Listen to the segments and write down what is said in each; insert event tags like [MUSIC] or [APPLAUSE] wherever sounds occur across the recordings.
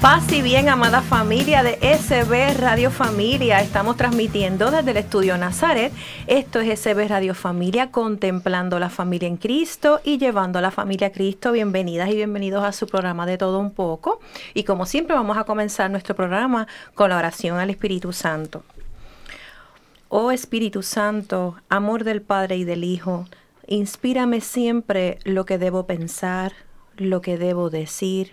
Paz y bien, amada familia de SB Radio Familia. Estamos transmitiendo desde el estudio Nazaret. Esto es SB Radio Familia, contemplando la familia en Cristo y llevando a la familia a Cristo. Bienvenidas y bienvenidos a su programa de todo un poco. Y como siempre, vamos a comenzar nuestro programa con la oración al Espíritu Santo. Oh Espíritu Santo, amor del Padre y del Hijo, inspírame siempre lo que debo pensar, lo que debo decir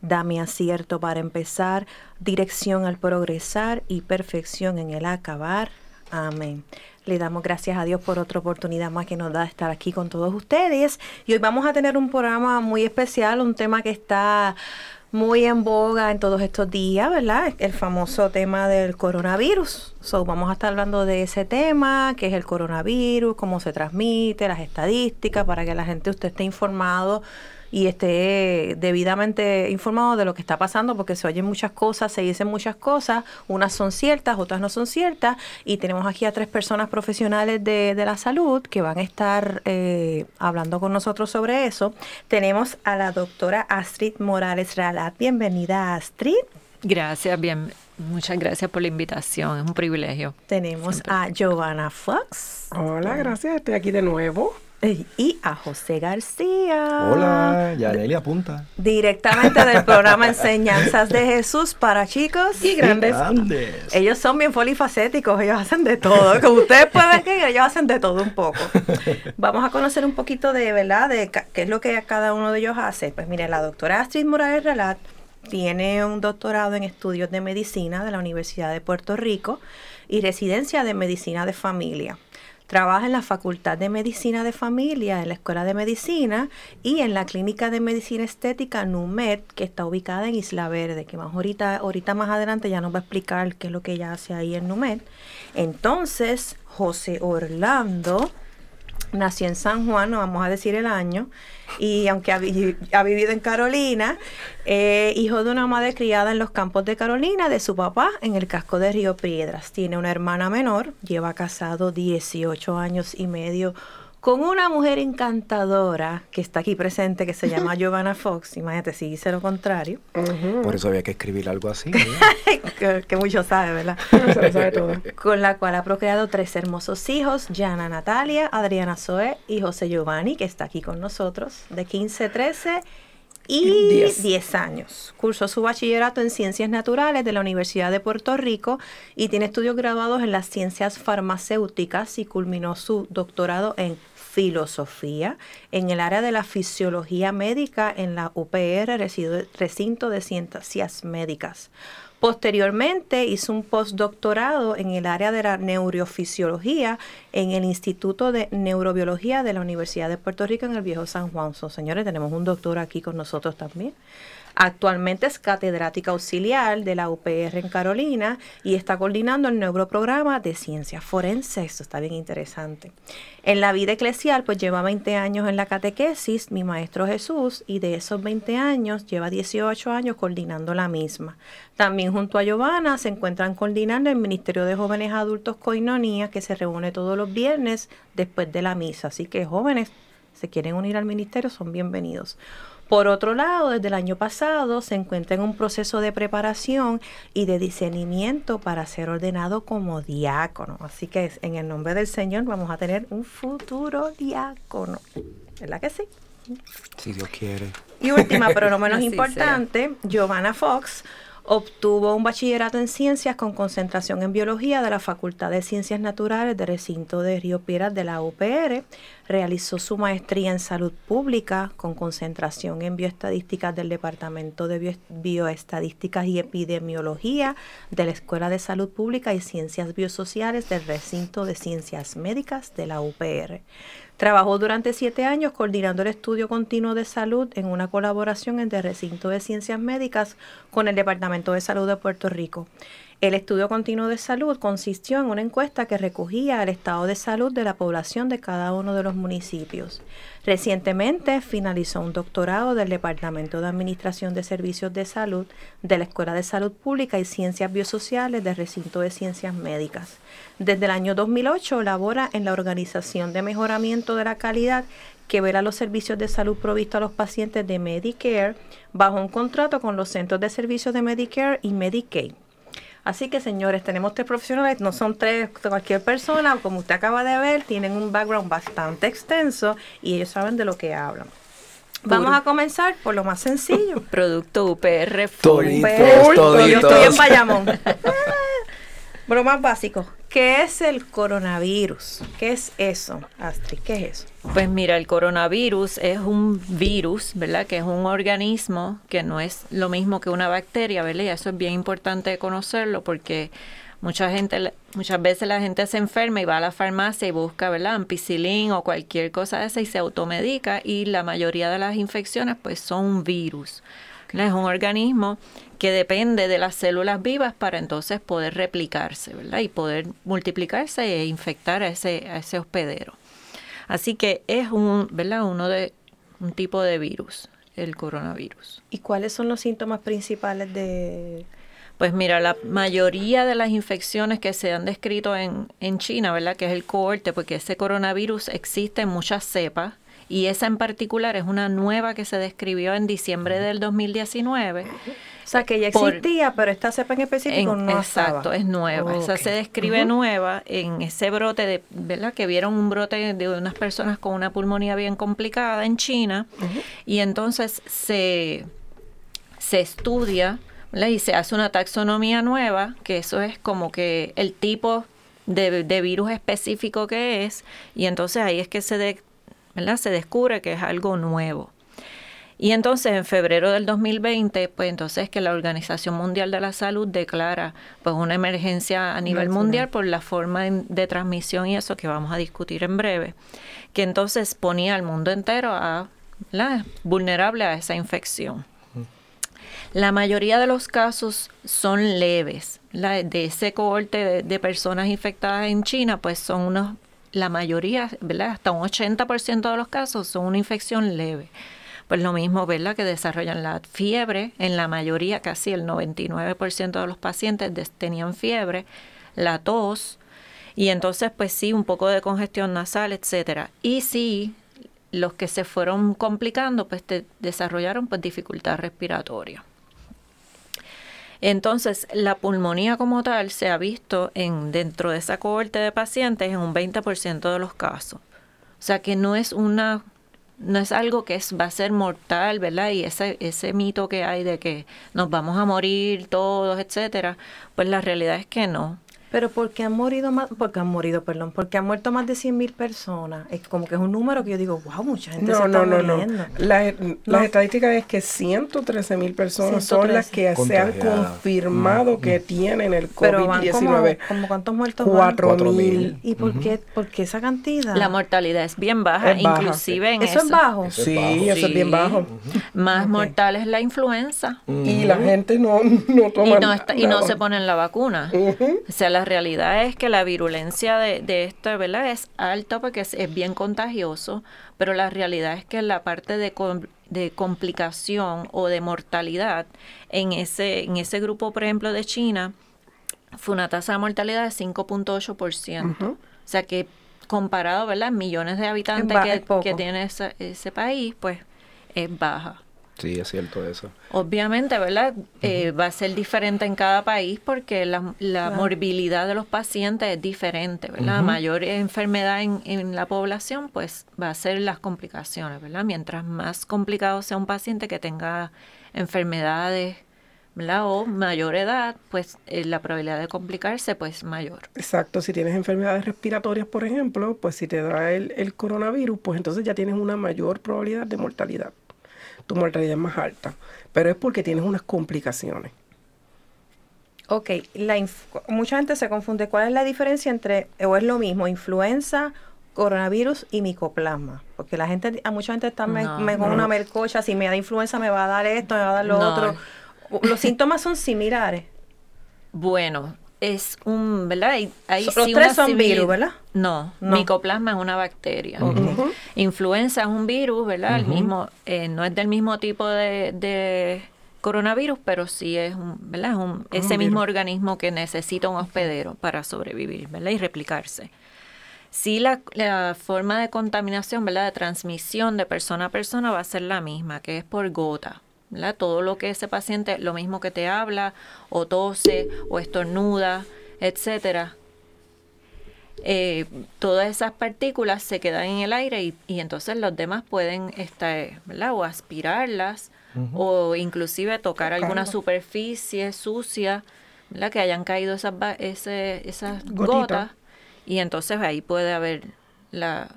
Dame acierto para empezar, dirección al progresar y perfección en el acabar. Amén. Le damos gracias a Dios por otra oportunidad más que nos da estar aquí con todos ustedes. Y hoy vamos a tener un programa muy especial, un tema que está muy en boga en todos estos días, ¿verdad? El famoso tema del coronavirus. So, vamos a estar hablando de ese tema, que es el coronavirus, cómo se transmite, las estadísticas, para que la gente usted esté informado y esté debidamente informado de lo que está pasando, porque se oyen muchas cosas, se dicen muchas cosas, unas son ciertas, otras no son ciertas, y tenemos aquí a tres personas profesionales de, la salud que van a estar eh, hablando con nosotros sobre eso. Tenemos a la doctora Astrid Morales Ralat. Bienvenida, Astrid. Gracias, bien. Muchas gracias por la invitación, es un privilegio. Tenemos a Giovanna Fox. Hola, gracias, estoy aquí de nuevo. Y a José García. Hola, Yaneli apunta. Directamente del programa Enseñanzas de Jesús para chicos y grandes. Ellos son bien polifacéticos, ellos hacen de todo. Como ustedes pueden ver, ellos hacen de todo un poco. [LAUGHS] Vamos a conocer un poquito de, ¿verdad?, de qué es lo que cada uno de ellos hace. Pues mire, la doctora Astrid Morales Relat tiene un doctorado en estudios de medicina de la Universidad de Puerto Rico y residencia de medicina de familia. Trabaja en la Facultad de Medicina de Familia, en la Escuela de Medicina y en la Clínica de Medicina Estética NUMED, que está ubicada en Isla Verde, que más ahorita, ahorita más adelante ya nos va a explicar qué es lo que ella hace ahí en NUMED. Entonces, José Orlando nació en San Juan, no vamos a decir el año, y aunque ha, vivido en Carolina, eh, hijo de una madre criada en los campos de Carolina, de su papá en el casco de Río Piedras. Tiene una hermana menor, lleva casado 18 años y medio con una mujer encantadora que está aquí presente, que se [LAUGHS] llama Giovanna Fox. Imagínate si hice lo contrario. Por eso había que escribir algo así. [LAUGHS] que, mucho sabe, ¿verdad? [LAUGHS] sabe todo. Con la cual ha procreado tres hermosos hijos, Jana Natalia, Adriana Zoe y José Giovanni, que está aquí con nosotros, de 15, 13 y 10. años. Cursó su bachillerato en Ciencias Naturales de la Universidad de Puerto Rico y tiene estudios graduados en las ciencias farmacéuticas y culminó su doctorado en filosofía en el área de la fisiología médica en la UPR, recinto de ciencias médicas. Posteriormente hizo un postdoctorado en el área de la neurofisiología en el Instituto de Neurobiología de la Universidad de Puerto Rico en el Viejo San Juan. señores, tenemos un doctor aquí con nosotros también. Actualmente es catedrática auxiliar de la UPR en Carolina y está coordinando el nuevo programa de ciencias forenses. Esto está bien interesante. En la vida eclesial, pues lleva 20 años en la catequesis, mi maestro Jesús, y de esos 20 años lleva 18 años coordinando la misma. También junto a Giovanna se encuentran coordinando el Ministerio de Jóvenes Adultos Coinonía, que se reúne todos los viernes después de la misa. Así que jóvenes, se quieren unir al ministerio, son bienvenidos. Por otro lado, desde el año pasado se encuentra en un proceso de preparación y de discernimiento para ser ordenado como diácono. Así que en el nombre del Señor vamos a tener un futuro diácono. ¿Verdad que sí? Si Dios quiere. Y última, pero no menos [LAUGHS] importante, Giovanna Fox Obtuvo un bachillerato en ciencias con concentración en biología de la Facultad de Ciencias Naturales del recinto de Río Piedras de la UPR. Realizó su maestría en salud pública con concentración en bioestadísticas del Departamento de Bioestadísticas y Epidemiología de la Escuela de Salud Pública y Ciencias Biosociales del Recinto de Ciencias Médicas de la UPR. Trabajó durante siete años coordinando el estudio continuo de salud en una colaboración entre el Recinto de Ciencias Médicas con el Departamento de Salud de Puerto Rico. El estudio continuo de salud consistió en una encuesta que recogía el estado de salud de la población de cada uno de los municipios. Recientemente finalizó un doctorado del Departamento de Administración de Servicios de Salud de la Escuela de Salud Pública y Ciencias Biosociales del Recinto de Ciencias Médicas. Desde el año 2008 labora en la Organización de Mejoramiento de la Calidad que vela los servicios de salud provistos a los pacientes de Medicare bajo un contrato con los centros de servicios de Medicare y Medicaid. Así que, señores, tenemos tres profesionales, no son tres cualquier persona, como usted acaba de ver, tienen un background bastante extenso y ellos saben de lo que hablan. Vamos a comenzar por lo más sencillo. [LAUGHS] Producto UPR Toditos, Yo estoy en. Bayamón. Por lo más básico, ¿qué es el coronavirus? ¿Qué es eso, Astrid? ¿Qué es eso? Pues mira, el coronavirus es un virus, ¿verdad? Que es un organismo que no es lo mismo que una bacteria, ¿verdad? Y eso es bien importante conocerlo porque mucha gente, muchas veces la gente se enferma y va a la farmacia y busca, ¿verdad? Ampicilín o cualquier cosa de esa y se automedica y la mayoría de las infecciones pues son un virus. Es un organismo que depende de las células vivas para entonces poder replicarse, ¿verdad? Y poder multiplicarse e infectar a ese, a ese hospedero. Así que es un, ¿verdad? Uno de un tipo de virus, el coronavirus. ¿Y cuáles son los síntomas principales de...? Pues mira, la mayoría de las infecciones que se han descrito en, en China, ¿verdad? Que es el cohorte, porque ese coronavirus existe en muchas cepas y esa en particular es una nueva que se describió en diciembre del 2019. O sea, que ya Por- existía, pero esta cepa en específico En- no exacto, estaba. es nueva. Esa Ok. se describe nueva en ese brote de, ¿verdad? Que vieron un brote de unas personas con una pulmonía bien complicada en China y entonces se, se estudia ¿verdad? y se hace una taxonomía nueva, que eso es como que el tipo de, de virus específico que es y entonces ahí es que se, de- ¿verdad? se descubre que es algo nuevo. Y entonces en febrero del 2020, pues entonces es que la Organización Mundial de la Salud declara pues una emergencia a nivel Nacional. mundial por la forma de transmisión y eso que vamos a discutir en breve, que entonces ponía al mundo entero a ¿verdad? vulnerable a esa infección. La mayoría de los casos son leves. La, de ese cohorte de, de personas infectadas en China, pues son unos, la mayoría, ¿verdad? Hasta un 80% de los casos son una infección leve. Pues lo mismo, ¿verdad? Que desarrollan la fiebre. En la mayoría, casi el 99% de los pacientes tenían fiebre, la tos, y entonces, pues sí, un poco de congestión nasal, etcétera. Y sí, los que se fueron complicando, pues te desarrollaron pues dificultad respiratoria. Entonces, la pulmonía como tal se ha visto en dentro de esa cohorte de pacientes en un 20% de los casos. O sea que no es una no es algo que es, va a ser mortal, ¿verdad? Y ese, ese mito que hay de que nos vamos a morir todos, etcétera, pues la realidad es que no. Pero porque han morido más, porque han morido, perdón, porque han muerto más de 100 mil personas. Es como que es un número que yo digo, wow, mucha gente se No, está no, no, no. muriendo. La- No. Las estadísticas es que 113 mil personas son las que se han confirmado que tienen el Pero van como, COVID-19. como cuántos muertos van? Cuatro Cuatro mil. mil. ¿Y por qué, por qué esa cantidad? La mortalidad es bien baja, Es baja, inclusive en ¿Eso es bajo? Eso es Sí, bajo. eso es bien bajo. Más Ok. mortal es la influenza. Y la gente no, no toma Y no, está- y no se ponen la vacuna. O sea, la realidad es que la virulencia de, de esto, ¿verdad? Es alta porque es, es bien contagioso, pero la realidad es que la parte de, de complicación o de mortalidad en ese, en ese grupo, por ejemplo, de China, fue una tasa de mortalidad de 5.8%. O sea que comparado, ¿verdad? Millones de habitantes que, que tiene ese, ese país, pues es baja. Sí, es cierto eso. Obviamente, ¿verdad? Eh, va a ser diferente en cada país porque la, la Claro. morbilidad de los pacientes es diferente, ¿verdad? Mayor enfermedad en, en la población, pues va a ser las complicaciones, ¿verdad? Mientras más complicado sea un paciente que tenga enfermedades o mayor edad, pues eh, la probabilidad de complicarse pues mayor. Exacto, si tienes enfermedades respiratorias, por ejemplo, pues si te da el, el coronavirus, pues entonces ya tienes una mayor probabilidad de mortalidad. Tu mortalidad es más alta, pero es porque tienes unas complicaciones. Ok, la mucha gente se confunde. ¿Cuál es la diferencia entre, o es lo mismo, influenza, coronavirus y micoplasma? Porque la gente, a mucha gente está me, con una mercocha, si me da influenza me va a dar esto, me va a dar lo otro. ¿Los [LAUGHS] síntomas son similares? Bueno, es un, ¿verdad? Los tres son virus, ¿verdad? No, micoplasma es una bacteria. Influenza es un virus, ¿verdad? El mismo, eh, no es del mismo tipo de coronavirus, pero sí es un, ¿verdad? un, ese mismo organismo que necesita un hospedero para sobrevivir ¿verdad? y replicarse. Sí, la, la, forma de contaminación, ¿verdad? de transmisión de persona a persona va a ser la misma, que es por gota. ¿Verdad? Todo lo que ese paciente, lo mismo que te habla, o tose, o estornuda, etcétera, eh, todas esas partículas se quedan en el aire y, y entonces los demás pueden estar, ¿verdad? o aspirarlas o inclusive tocar alguna superficie sucia, ¿verdad? que hayan caído esas, esas gotas y entonces ahí puede haber la,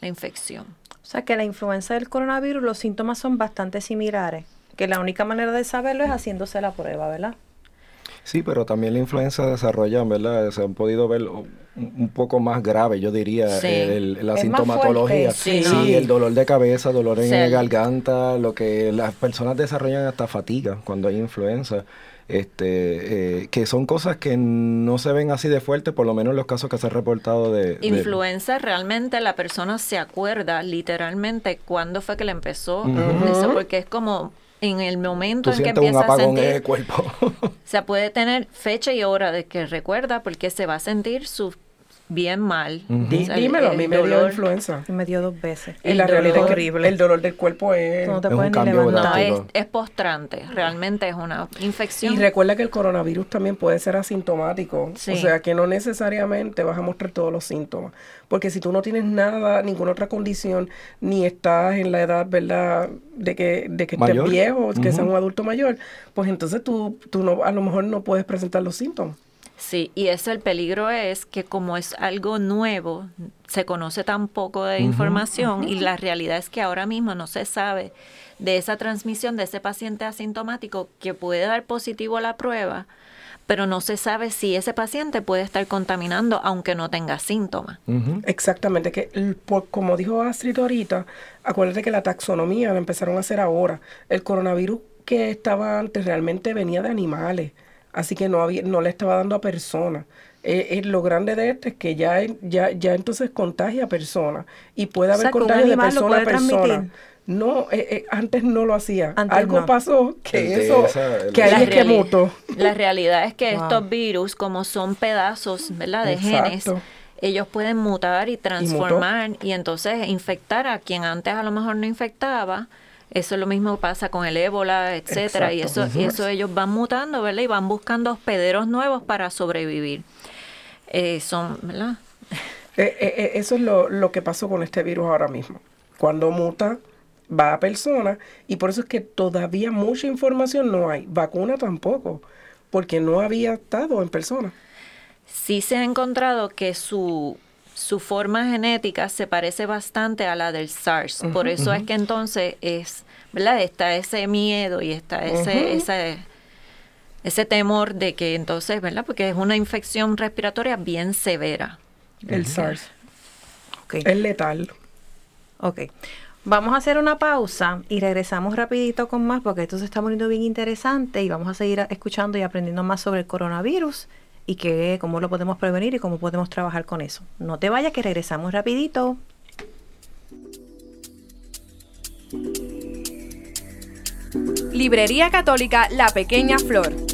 la infección. O sea que la influenza del coronavirus, los síntomas son bastante similares, que la única manera de saberlo es haciéndose la prueba, ¿verdad? Sí, pero también la influenza desarrolla, ¿verdad? Se han podido ver un poco más grave, yo diría, la sintomatología. sí, el dolor de cabeza, dolor en la garganta, lo que las personas desarrollan hasta fatiga cuando hay influenza. Este, eh, que son cosas que no se ven así de fuerte, por lo menos en los casos que se han reportado de... Influenza, realmente la persona se acuerda literalmente cuándo fue que le empezó, eso porque es como en el momento en que empieza a sentir el cuerpo. [LAUGHS] o sea, puede tener fecha y hora de que recuerda porque se va a sentir su bien mal. dímelo, a mí me dio influenza. Me dio dos veces. Y la realidad es increíble. El dolor del cuerpo es... No te puedes ni levantar. No, es, postrante. Realmente es una infección. Y recuerda que el coronavirus también puede ser asintomático. O sea, que no necesariamente vas a mostrar todos los síntomas. Porque si tú no tienes nada, ninguna otra condición, ni estás en la edad, ¿verdad?, de que, de que estés viejo, que seas un adulto mayor, pues entonces tú, tú no, a lo mejor no puedes presentar los síntomas. Sí, y ese el peligro es que como es algo nuevo, se conoce tan poco de información y la realidad es que ahora mismo no se sabe de esa transmisión de ese paciente asintomático que puede dar positivo a la prueba, pero no se sabe si ese paciente puede estar contaminando aunque no tenga síntomas. Exactamente, que como dijo Astrid ahorita, acuérdate que la taxonomía la empezaron a hacer ahora. El coronavirus que estaba antes realmente venía de animales, así que no, había, no le estaba dando a personas. Eh, eh, lo grande de esto es que ya, ya, ya entonces contagia a personas y puede haber contagio de persona a persona. No, eh, eh, antes no lo hacía. Algo pasó que eso, que ahí es que mutó. La realidad es que estos virus, como son pedazos, ¿verdad? De genes, ellos pueden mutar y transformar y, entonces infectar a quien antes a lo mejor no infectaba. Eso es lo mismo pasa con el ébola, etcétera, y eso, y eso ellos van mutando, ¿verdad? Y van buscando hospederos nuevos para sobrevivir. Eh, son, ¿verdad? [LAUGHS] eso es lo, lo que pasó con este virus ahora mismo. Cuando muta, va a personas y por eso es que todavía mucha información no hay. Vacuna tampoco, porque no había estado en persona. Sí se ha encontrado que su, su forma genética se parece bastante a la del SARS. por eso es que entonces es, ¿verdad? Está ese miedo y está ese, ese, ese temor de que entonces, ¿verdad? Porque es una infección respiratoria bien severa. El SARS. Es letal. Ok. Vamos a hacer una pausa y regresamos rapidito con más porque esto se está poniendo bien interesante y vamos a seguir escuchando y aprendiendo más sobre el coronavirus y que, cómo lo podemos prevenir y cómo podemos trabajar con eso. No te vayas que regresamos rapidito. Librería Católica La Pequeña Flor.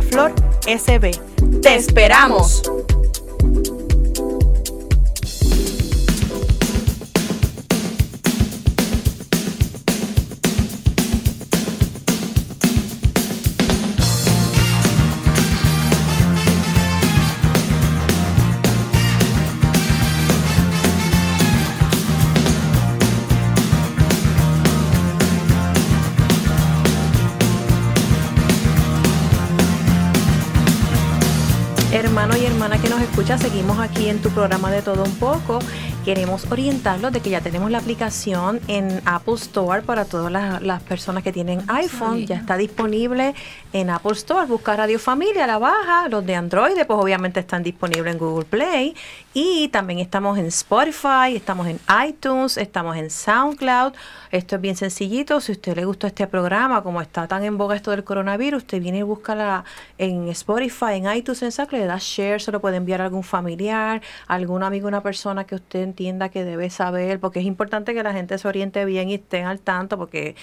Flor SB. ¡Te esperamos! Seguimos aquí en tu programa de todo un poco. Queremos orientarlos de que ya tenemos la aplicación en Apple Store para todas las, personas que tienen iPhone. Ya está disponible en Apple Store. Busca Radio Familia, la baja. Los de Android, pues obviamente están disponibles en Google Play. Y también estamos en Spotify, estamos en iTunes, estamos en SoundCloud. Esto es bien sencillito. Si a usted le gustó este programa, como está tan en boga esto del coronavirus, usted viene y busca en Spotify, en iTunes, en SoundCloud, le da share, se lo puede enviar a algún familiar, algún amigo, una persona que usted entienda que debe saber, porque es importante que la gente se oriente bien y estén al tanto, porque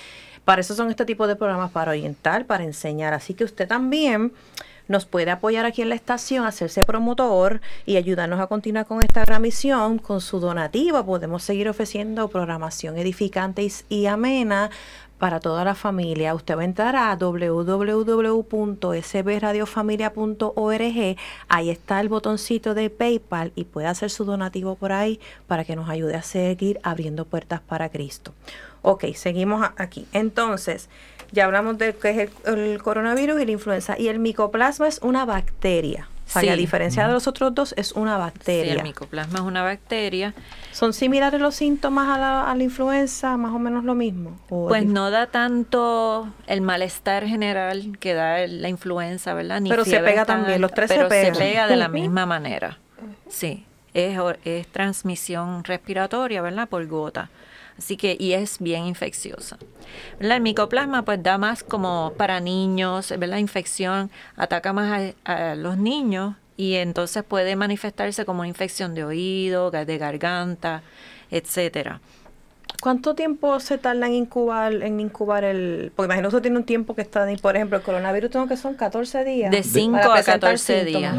para eso son este tipo de programas, para orientar, para enseñar. Así que usted también nos puede apoyar aquí en la estación, hacerse promotor y ayudarnos a continuar con esta gran misión. Con su donativo podemos seguir ofreciendo programación edificante y amena para toda la familia. Usted va a entrar a www.sbradiofamilia.org. Ahí está el botoncito de PayPal y puede hacer su donativo por ahí para que nos ayude a seguir abriendo puertas para Cristo. Ok, seguimos aquí. Entonces, ya hablamos de qué es el, coronavirus y la influenza. Y el micoplasma es una bacteria. O sea, a diferencia de los otros dos, es una bacteria. Sí, el micoplasma es una bacteria. ¿Son similares los síntomas a la, a la influenza? ¿Más o menos lo mismo? Pues no da tanto el malestar general que da la influenza, ¿verdad? pero se pega también, los tres se pegan. se pega de la misma manera. Sí, es, es transmisión respiratoria, ¿verdad? Por gota. Así que, y es bien infecciosa. El micoplasma pues da más como para niños, la infección ataca más a, los niños y entonces puede manifestarse como una infección de oído, de garganta, etcétera. ¿Cuánto tiempo se tarda en incubar, en incubar el...? Porque imagino que tiene un tiempo que está... Por ejemplo, el coronavirus tengo que son 14 días. De 5 a 14 días.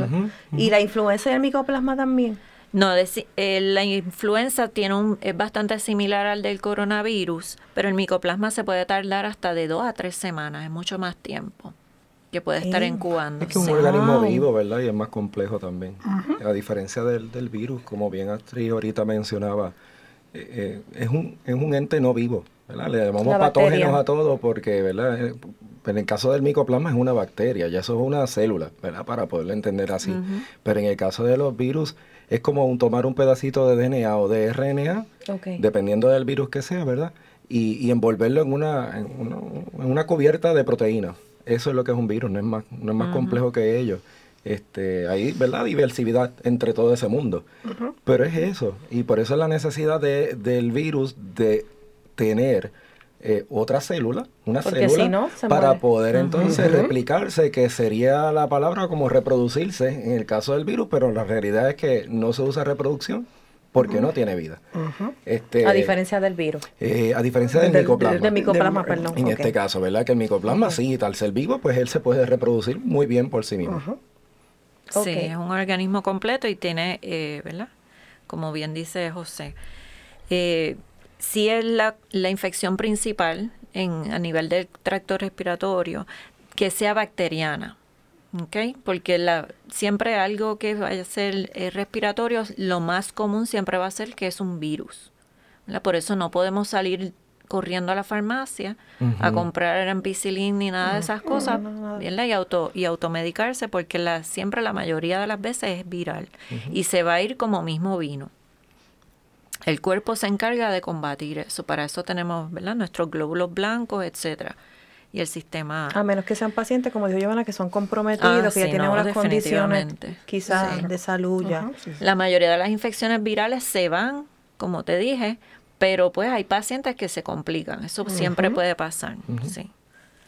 Y la influenza y el micoplasma también. No, eh, la influenza tiene un, es bastante similar al del coronavirus, pero el micoplasma se puede tardar hasta de dos a tres semanas, es mucho más tiempo que puede estar incubando. Es que es un organismo vivo, ¿verdad? Y es más complejo también. A diferencia del, del, virus, como bien Astrid ahorita mencionaba, eh, eh, es, un, es un ente no vivo, ¿verdad? Le llamamos patógenos a todo porque, ¿verdad? en el caso del micoplasma es una bacteria, ya eso es una célula, ¿verdad? Para poderlo entender así. Pero en el caso de los virus, es como un, tomar un pedacito de DNA o de RNA, dependiendo del virus que sea, ¿verdad? Y, envolverlo en una, en una, cubierta de proteínas. Eso es lo que es un virus, no es más, no es más complejo que ello. Este, hay, ¿verdad? Diversidad entre todo ese mundo. Pero es eso. Y por eso es la necesidad de, del virus de tener eh, otra célula, una célula, para poder entonces replicarse, que sería la palabra como reproducirse en el caso del virus, pero la realidad es que no se usa reproducción porque no tiene vida. este, a diferencia del virus. Eh, a diferencia del, micoplasma. perdón. En este caso, ¿verdad? Que el micoplasma, sí, tal ser vivo, pues él se puede reproducir muy bien por sí mismo. Sí, es un organismo completo y tiene, eh, ¿verdad? Como bien dice José, eh, si es la, infección principal en, a nivel del tracto respiratorio, que sea bacteriana. ¿okay? Porque la, siempre algo que vaya a ser eh, respiratorio, lo más común siempre va a ser que es un virus. Por eso no podemos salir corriendo a la farmacia a comprar ampicilina ni nada de esas cosas Y, auto, y automedicarse porque la, siempre la mayoría de las veces es viral y se va a ir como mismo vino. El cuerpo se encarga de combatir eso. Para eso tenemos ¿verdad? nuestros glóbulos blancos, etcétera. Y el sistema. A menos que sean pacientes, como dijo Giovanna, que son comprometidos, ah, que ya tienen unas condiciones quizás de salud ya. La mayoría de las infecciones virales se van, como te dije, pero pues hay pacientes que se complican. Eso siempre puede pasar. Sí.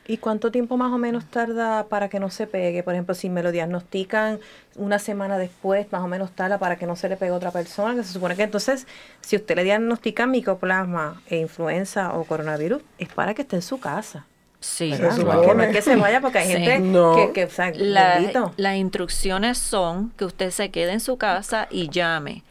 ¿Y cuánto tiempo más o menos tarda para que no se pegue? Por ejemplo, si me lo diagnostican una semana después, más o menos tarda para que no se le pegue a otra persona, que se supone que entonces, si usted le diagnostica micoplasma e influenza o coronavirus, es para que esté en su casa. Sí, no, es que se vaya porque hay gente que, las instrucciones son que usted se quede en su casa y llame.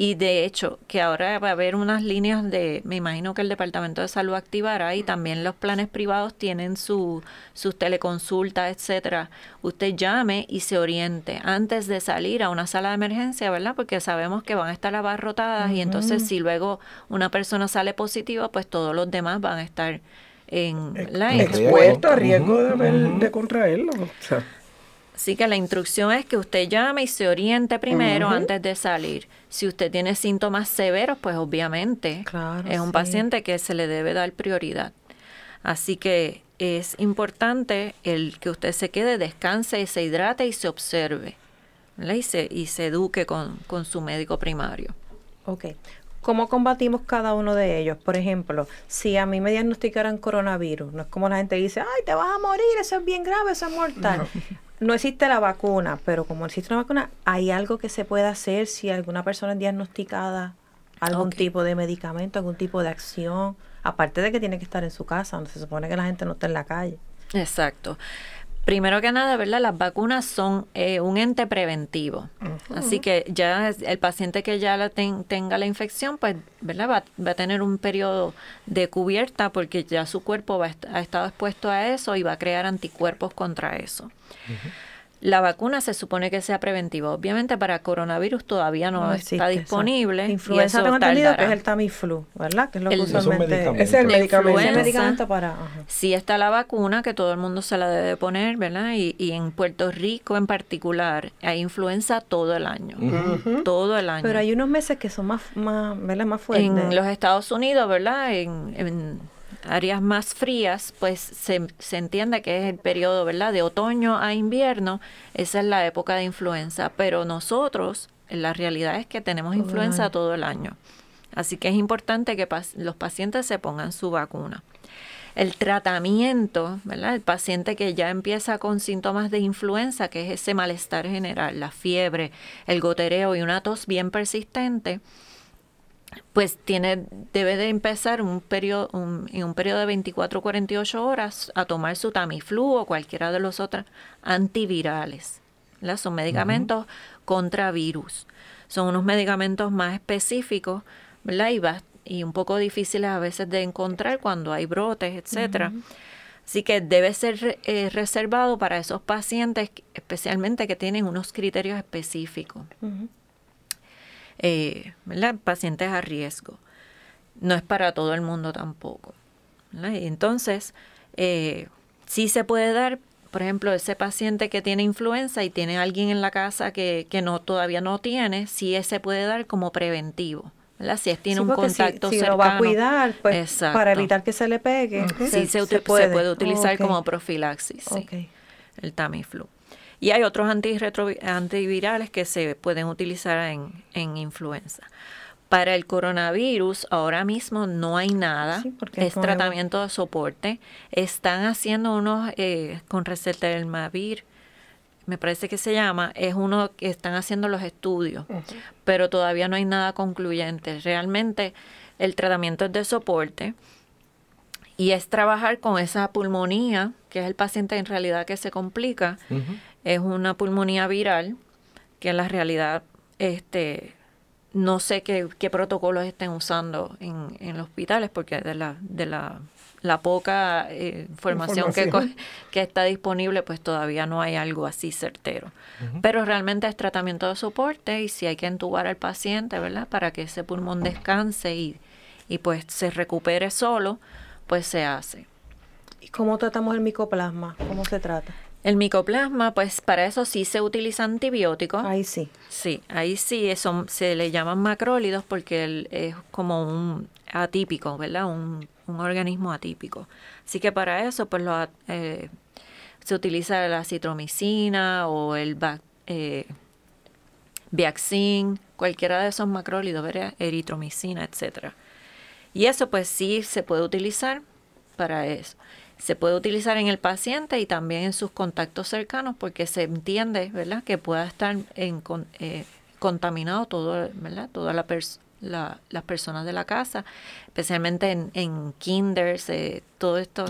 Y de hecho, que ahora va a haber unas líneas de, me imagino que el Departamento de Salud activará y también los planes privados tienen su, sus teleconsultas, etcétera. Usted llame y se oriente antes de salir a una sala de emergencia, ¿verdad? Porque sabemos que van a estar abarrotadas y entonces si luego una persona sale positiva, pues todos los demás van a estar en la expuesto a riesgo de, de contraerlo. Así que la instrucción es que usted llame y se oriente primero antes de salir. Si usted tiene síntomas severos, pues obviamente es un paciente que se le debe dar prioridad. Así que es importante el que usted se quede, descanse, y se hidrate y se observe. Y se, y se eduque con, con su médico primario. Ok. ¿Cómo combatimos cada uno de ellos? Por ejemplo, si a mí me diagnosticaran coronavirus, no es como la gente dice, ay, te vas a morir, eso es bien grave, eso es mortal no [LAUGHS] existe la vacuna, pero como existe una vacuna, ¿hay algo que se puede hacer si alguna persona es diagnosticada algún tipo de medicamento, algún tipo de acción? Aparte de que tiene que estar en su casa, donde se supone que la gente no está en la calle. Exacto. Primero que nada, ¿verdad? Las vacunas son eh, un ente preventivo. Así que ya el paciente que ya la tenga la infección, pues, ¿verdad? Va, a tener un periodo de cubierta porque ya su cuerpo va, ha estado expuesto a eso y va a crear anticuerpos contra eso. La vacuna se supone que sea preventiva. Obviamente para coronavirus todavía no, está disponible. Influenza tengo entendido que es el Tamiflu, ¿verdad? Que es lo que usualmente es el medicamento. para... Sí está la vacuna que todo el mundo se la debe poner, ¿verdad? Y, y en Puerto Rico en particular hay influenza todo el año. Todo el año. Pero hay unos meses que son más, más, ¿verdad? más fuertes. En los Estados Unidos, ¿verdad? en áreas más frías, pues se, se, entiende que es el periodo, ¿verdad? De otoño a invierno, esa es la época de influenza, pero nosotros, la realidad es que tenemos influenza todo el año. Así que es importante que los pacientes se pongan su vacuna. El tratamiento, ¿verdad? El paciente que ya empieza con síntomas de influenza, que es ese malestar general, la fiebre, el gotereo y una tos bien persistente, pues tiene, debe de empezar un periodo, en un periodo de 24 48 horas a tomar su Tamiflu o cualquiera de los otros antivirales. Son medicamentos contra virus. Son unos medicamentos más específicos ¿verdad? Y, un poco difíciles a veces de encontrar cuando hay brotes, etcétera. Así que debe ser eh, reservado para esos pacientes, especialmente que tienen unos criterios específicos eh, pacientes a riesgo. No es para todo el mundo tampoco. Entonces, eh, sí se puede dar, por ejemplo, ese paciente que tiene influenza y tiene alguien en la casa que, que no todavía no tiene, sí se puede dar como preventivo. Si tiene un contacto si, cercano. lo va a cuidar, pues para evitar que se le pegue. Sí, se, puede. utilizar como profilaxis, el Tamiflu. Y hay otros antivirales que se pueden utilizar en, influenza. Para el coronavirus, ahora mismo no hay nada, es tratamiento de soporte. Están haciendo unos eh, con Mavir, me parece que se llama, es uno que están haciendo los estudios, pero todavía no hay nada concluyente. Realmente el tratamiento es de soporte y es trabajar con esa pulmonía, que es el paciente en realidad que se complica, es una pulmonía viral, que en la realidad este, no sé qué, qué protocolos estén usando en, en, los hospitales, porque de la, de la, la poca eh, información, Que, que, está disponible, pues todavía no hay algo así certero. Pero realmente es tratamiento de soporte y si hay que entubar al paciente, ¿verdad? Para que ese pulmón descanse y, y pues se recupere solo, pues se hace. ¿Y cómo tratamos el micoplasma? ¿Cómo se trata? El micoplasma, pues para eso sí se utiliza antibióticos. Ahí sí. Sí, ahí sí son, se le llaman macrólidos porque es como un atípico, ¿verdad? Un, organismo atípico. Así que para eso, pues lo, eh, se utiliza la citromicina o el eh, cualquiera de esos macrólidos, ¿verdad? Eritromicina, etcétera. Y eso pues sí se puede utilizar para eso. Se puede utilizar en el paciente y también en sus contactos cercanos porque se entiende, ¿verdad?, que pueda estar en, eh, contaminado todo, ¿verdad?, toda la, las personas de la casa, especialmente en, en kinders, eh, todo esto,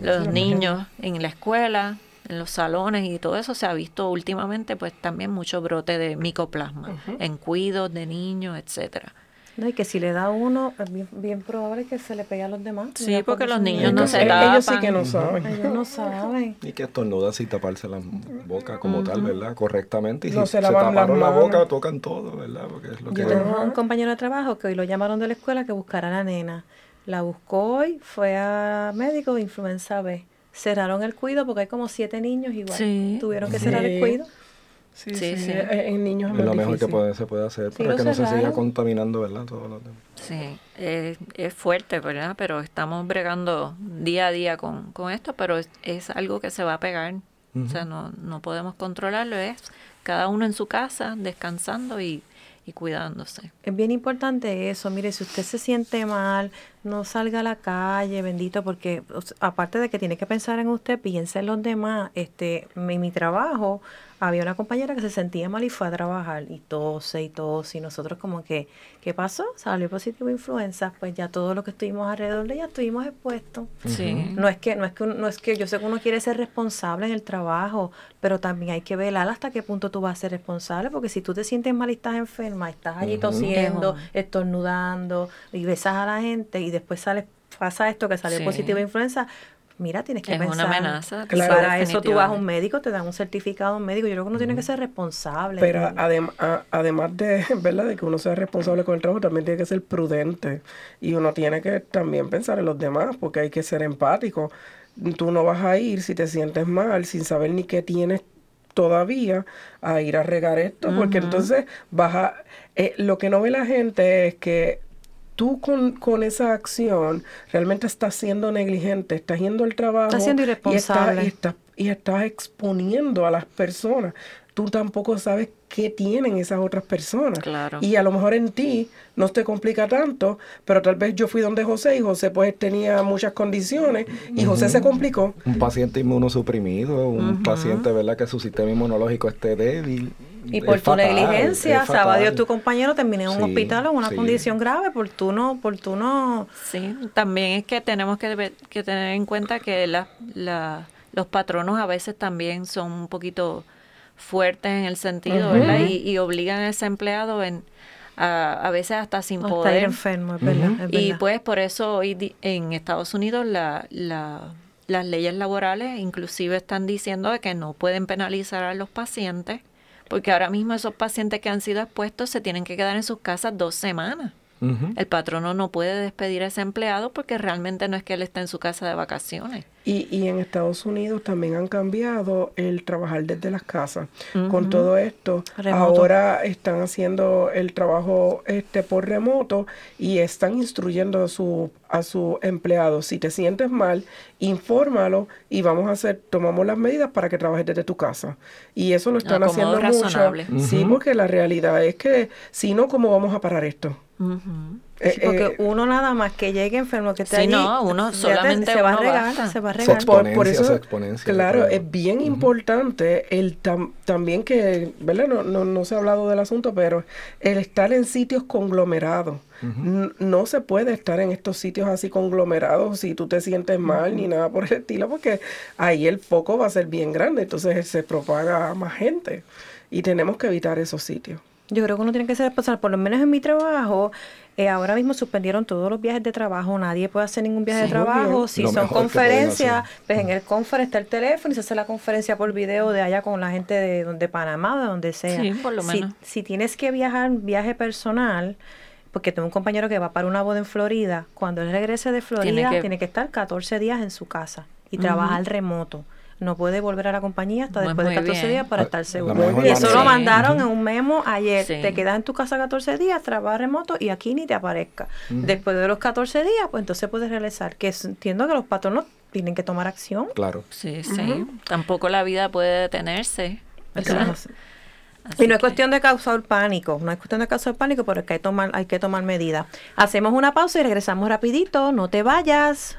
los, niños en la escuela, en los salones y todo eso se ha visto últimamente, pues también mucho brote de micoplasma en cuidos de niños, etcétera. No, y que si le da uno, es bien, probable que se le pegue a los demás. Sí, porque los niños no se tapan. Ellos sí que no saben. Ellos no saben. Y que estornudan sin taparse la boca como tal, ¿verdad? Correctamente. Y si se, taparon la boca, tocan todo, ¿verdad? Porque es lo Yo tengo un compañero de trabajo que hoy lo llamaron de la escuela que buscara a la nena. La buscó hoy, fue a médico de influenza B. Cerraron el cuido porque hay como siete niños igual. Tuvieron que cerrar el cuido. Sí, sí, sí. En niños es, lo mejor que puede, se puede hacer para que no se siga contaminando, ¿verdad? Todos los demás. Sí, es, es, fuerte, ¿verdad? Pero estamos bregando día a día con, con esto, pero es, algo que se va a pegar. O sea, no, no podemos controlarlo. Es cada uno en su casa, descansando y, y cuidándose. Es bien importante eso. Mire, si usted se siente mal, no salga a la calle, bendito, porque aparte de que tiene que pensar en usted, piensa en los demás. Este, mi, mi trabajo había una compañera que se sentía mal y fue a trabajar y tose y tose y nosotros como que, ¿qué pasó? Salió positivo influenza, pues ya todo lo que estuvimos alrededor de ella estuvimos expuestos. Sí. No es que no es que no es que yo sé que uno quiere ser responsable en el trabajo, pero también hay que velar hasta qué punto tú vas a ser responsable, porque si tú te sientes mal y estás enferma, estás allí tosiendo, estornudando y besas a la gente y después sales pasa esto que salió positivo influenza, mira, tienes que es pensar. una amenaza. para eso tú vas a un médico, te dan un certificado médico. Yo creo que uno tiene que ser responsable. Pero además de, [LAUGHS] ¿verdad? de que uno sea responsable con el trabajo, también tiene que ser prudente. Y uno tiene que también pensar en los demás, porque hay que ser empático. Tú no vas a ir si te sientes mal, sin saber ni qué tienes todavía a ir a regar esto, porque entonces vas a... Eh, lo que no ve la gente es que tú con, con, esa acción realmente estás siendo negligente, estás yendo al trabajo. Estás siendo irresponsable. Y estás, y, estás, exponiendo a las personas. Tú tampoco sabes qué tienen esas otras personas. Claro. Y a lo mejor en ti no te complica tanto, pero tal vez yo fui donde José y José pues tenía muchas condiciones y José se complicó. Un paciente inmunosuprimido, un paciente, ¿verdad? Que su sistema inmunológico esté débil y por tu negligencia, sabe tu compañero terminé en un hospital en una condición grave por tu no, por tu no. Sí, también es que tenemos que, que tener en cuenta que la, la, los patronos a veces también son un poquito fuertes en el sentido, ¿verdad? Y, obligan a ese empleado en, a, a veces hasta sin poder. enfermo, es verdad, Y pues por eso hoy en Estados Unidos la, la, las leyes laborales inclusive están diciendo de que no pueden penalizar a los pacientes porque ahora mismo esos pacientes que han sido expuestos se tienen que quedar en sus casas dos semanas. El patrono no puede despedir a ese empleado porque realmente no es que él esté en su casa de vacaciones. Y, y en Estados Unidos también han cambiado el trabajar desde las casas. Con todo esto, ahora están haciendo el trabajo este por remoto y están instruyendo a su a su empleado. Si te sientes mal, infórmalo y vamos a hacer, tomamos las medidas para que trabajes desde tu casa. Y eso lo están haciendo mucho. Sí, porque la realidad es que si no, ¿cómo vamos a parar esto? Eh, porque eh, uno nada más que llegue enfermo que esté sí, no, uno solamente se, va a regar, se va a regar. Por, eso, claro, es bien importante el también que, ¿verdad? No, no, no, se ha hablado del asunto, pero el estar en sitios conglomerados. No se puede estar en estos sitios así conglomerados si tú te sientes mal ni nada por el estilo, porque ahí el foco va a ser bien grande, entonces se propaga a más gente y tenemos que evitar esos sitios. Yo creo que uno tiene que ser responsable, por lo menos en mi trabajo, eh, ahora mismo suspendieron todos los viajes de trabajo, nadie puede hacer ningún viaje de trabajo, si son conferencias, pues en el confer está el teléfono y se hace la conferencia por video de allá con la gente de, de Panamá de donde sea. Sí, por lo menos. Si, tienes que viajar, viaje personal, porque tengo un compañero que va para una boda en Florida, cuando él regrese de Florida tiene que, estar 14 días en su casa y trabajar remoto no puede volver a la compañía hasta pues después de 14 días para estar seguro. Y eso lo mandaron en un memo ayer. Te quedas en tu casa 14 días, trabaja remoto y aquí ni te aparezca. Después de los 14 días, pues entonces puedes realizar. Que entiendo que los patronos tienen que tomar acción. Claro. Sí, sí. Tampoco la vida puede detenerse. y no es cuestión de causar pánico, no es cuestión de causar pánico, pero hay que tomar, hay que tomar medidas. Hacemos una pausa y regresamos rapidito, no te vayas.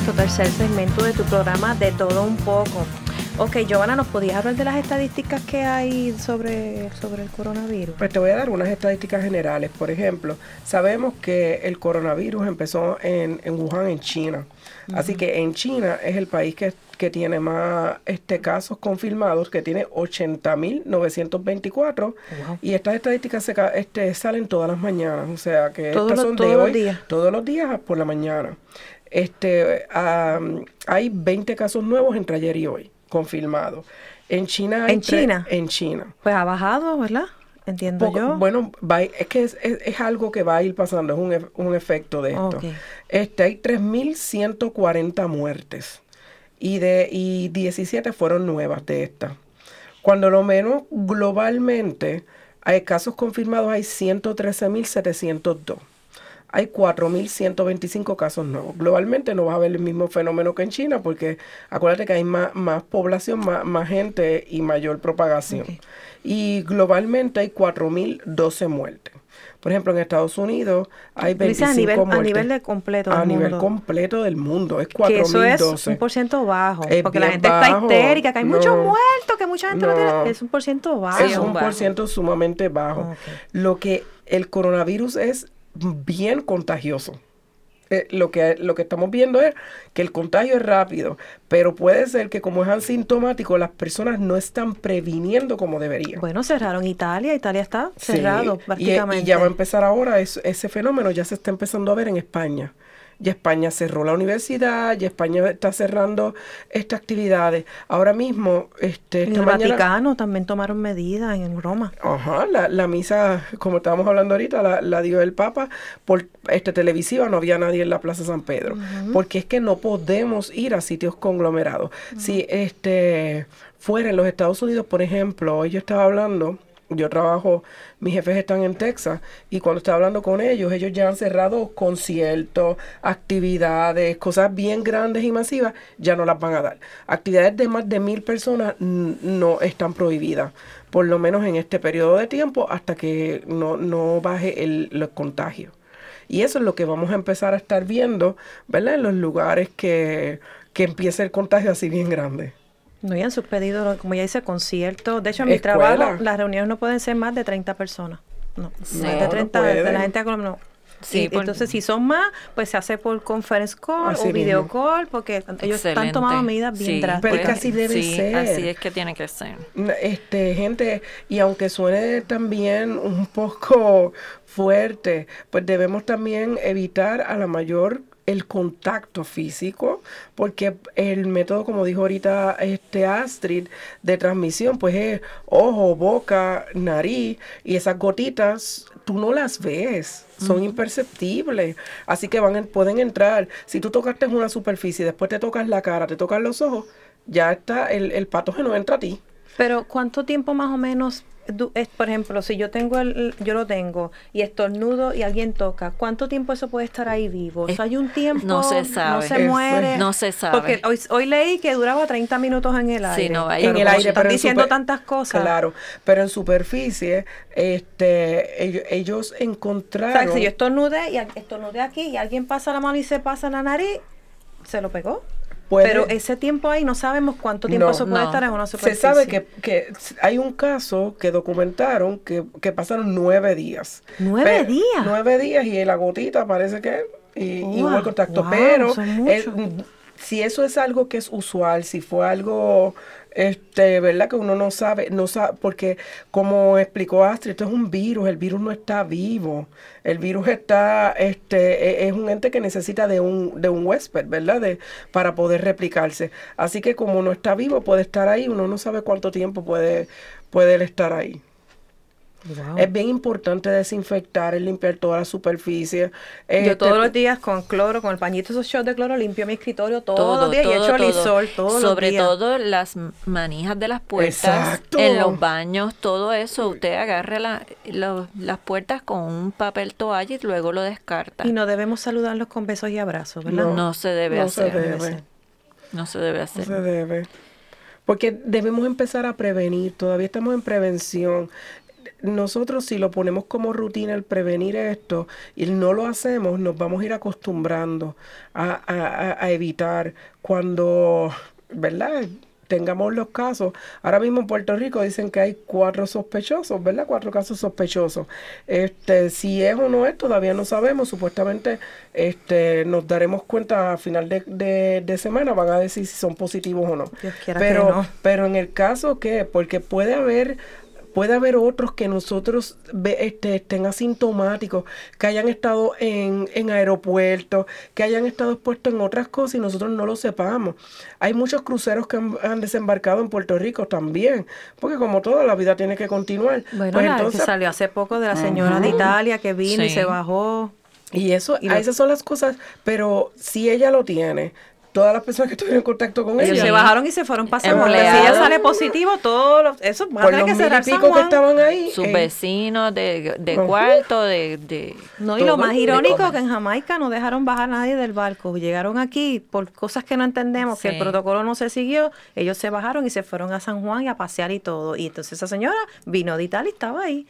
Tercer segmento de tu programa De Todo Un Poco. Ok, Giovanna, ¿nos podías hablar de las estadísticas que hay sobre, sobre el coronavirus? Pues te voy a dar unas estadísticas generales. Por ejemplo, sabemos que el coronavirus empezó en, Wuhan, en China. Así que en China es el país que, tiene más este, casos confirmados, que tiene 80.924. Y estas estadísticas se, este, salen todas las mañanas. O sea que estas son de hoy, días. todos los días por la mañana. Este, hay 20 casos nuevos entre ayer y hoy, confirmados. En China ¿En China? En China. Pues ha bajado, ¿verdad? Entiendo yo. Bueno, es que es, algo que va a ir pasando, es un, un efecto de esto. Este, hay 3.140 muertes y, de, y 17 fueron nuevas de estas. Cuando lo menos globalmente hay casos confirmados, hay 113.702 hay 4.125 casos nuevos. Globalmente no vas a ver el mismo fenómeno que en China porque acuérdate que hay más, más población, más, gente y mayor propagación. Y globalmente hay 4.012 muertes. Por ejemplo, en Estados Unidos hay 25 a nivel, muertes. A nivel de completo del A nivel completo del mundo. Es 4.012. eso es un por ciento bajo. porque la gente está histérica, que hay muchos muertos, que mucha gente no, tiene. Es un por ciento bajo. Es un por ciento sumamente bajo. Lo que el coronavirus es bien contagioso. Eh, lo, que, lo que estamos viendo es que el contagio es rápido, pero puede ser que como es asintomático, las personas no están previniendo como deberían. Bueno, cerraron Italia, Italia está cerrado prácticamente. Y, ya va a empezar ahora, ese fenómeno ya se está empezando a ver en España ya España cerró la universidad, ya España está cerrando estas actividades. Ahora mismo, este, el Vaticano también tomaron medidas en Roma. Ajá, la, misa, como estábamos hablando ahorita, la, dio el Papa por este televisiva, no había nadie en la Plaza San Pedro, porque es que no podemos ir a sitios conglomerados. Si este fuera en los Estados Unidos, por ejemplo, yo estaba hablando yo trabajo, mis jefes están en Texas y cuando estoy hablando con ellos, ellos ya han cerrado conciertos, actividades, cosas bien grandes y masivas, ya no las van a dar. Actividades de más de mil personas no están prohibidas, por lo menos en este periodo de tiempo, hasta que no, baje el, los contagios. Y eso es lo que vamos a empezar a estar viendo, ¿verdad? En los lugares que, que empiece el contagio así bien grande. No, y han suspendido, como ya dice, conciertos. De hecho, en mi trabajo, las reuniones no pueden ser más de 30 personas. No, más de 30 de la gente no. Sí, entonces si son más, pues se hace por conference call o video call, porque ellos están tomando medidas bien drásticas. Pero así debe ser. Así es que tiene que ser. Este, gente, y aunque suene también un poco fuerte, pues debemos también evitar a la mayor el contacto físico, porque el método, como dijo ahorita este Astrid, de transmisión, pues es ojo, boca, nariz, y esas gotitas tú no las ves, son imperceptibles, así que van pueden entrar. Si tú tocaste una superficie, después te tocas la cara, te tocas los ojos, ya está, el, el patógeno entra a ti. Pero ¿cuánto tiempo más o menos por ejemplo, si yo tengo el, yo lo tengo y estornudo y alguien toca, ¿cuánto tiempo eso puede estar ahí vivo? ¿Hay un tiempo? No se sabe. No se muere. No se sabe. Porque hoy, hoy leí que duraba 30 minutos en el aire. Sí, no, en el aire. Están diciendo tantas cosas. Claro, pero en superficie, este, ellos, ellos encontraron. O sea, si yo estornudé y estornudé aquí y alguien pasa la mano y se pasa la nariz, ¿se lo pegó? Pero ese tiempo ahí no sabemos cuánto tiempo eso puede estar en una superficie. Se sabe que, que hay un caso que documentaron que, que pasaron nueve días. ¿Nueve días? Nueve días y la gotita parece que y, hubo el contacto. pero si eso es algo que es usual, si fue algo este, ¿verdad? Que uno no sabe, no sabe, porque como explicó Astrid, esto es un virus, el virus no está vivo, el virus está, este, e, es un ente que necesita de un, de un huésped, ¿verdad? De, para poder replicarse. Así que como no está vivo, puede estar ahí, uno no sabe cuánto tiempo puede, puede estar ahí. Es bien importante desinfectar, limpiar toda la superficie. Yo este, todos los días con cloro, con el pañito esos shots de cloro, limpio mi escritorio todos los días y echo lisol todos Sobre los días. todo las manijas de las puertas, en los baños, todo eso. Usted agarre las puertas con un papel toalla y luego lo descarta. Y no debemos saludarlos con besos y abrazos, ¿verdad? No, se debe hacer. No se debe hacer. No se debe. Porque debemos empezar a prevenir, todavía estamos en prevención nosotros si lo ponemos como rutina el prevenir esto y no lo hacemos, nos vamos a ir acostumbrando a, a, evitar cuando, ¿verdad? tengamos los casos. Ahora mismo en Puerto Rico dicen que hay cuatro sospechosos, ¿verdad? Cuatro casos sospechosos. Este, si es o no es, todavía no sabemos. Supuestamente este, nos daremos cuenta a final de, de, semana, van a decir si son positivos o no. pero, pero en el caso que, porque puede haber puede haber otros que nosotros este, estén asintomáticos, que hayan estado en, en aeropuertos, que hayan estado expuestos en otras cosas y nosotros no lo sepamos. Hay muchos cruceros que han, desembarcado en Puerto Rico también, porque como toda la vida tiene que continuar. Bueno, pues entonces, salió hace poco de la señora de Italia que vino y se bajó. Y eso, y esas son las cosas, pero si ella lo tiene, todas las personas que estuvieron en contacto con ellos. se bajaron y se fueron pasando. Si ella sale positivo, todos eso va a tener que ser pico que estaban ahí. Sus eh, vecinos de, de cuarto, de, de, No, y lo más irónico que en Jamaica no dejaron bajar a nadie del barco. Llegaron aquí por cosas que no entendemos, que el protocolo no se siguió. Ellos se bajaron y se fueron a San Juan y a pasear y todo. Y entonces esa señora vino de Italia y estaba ahí.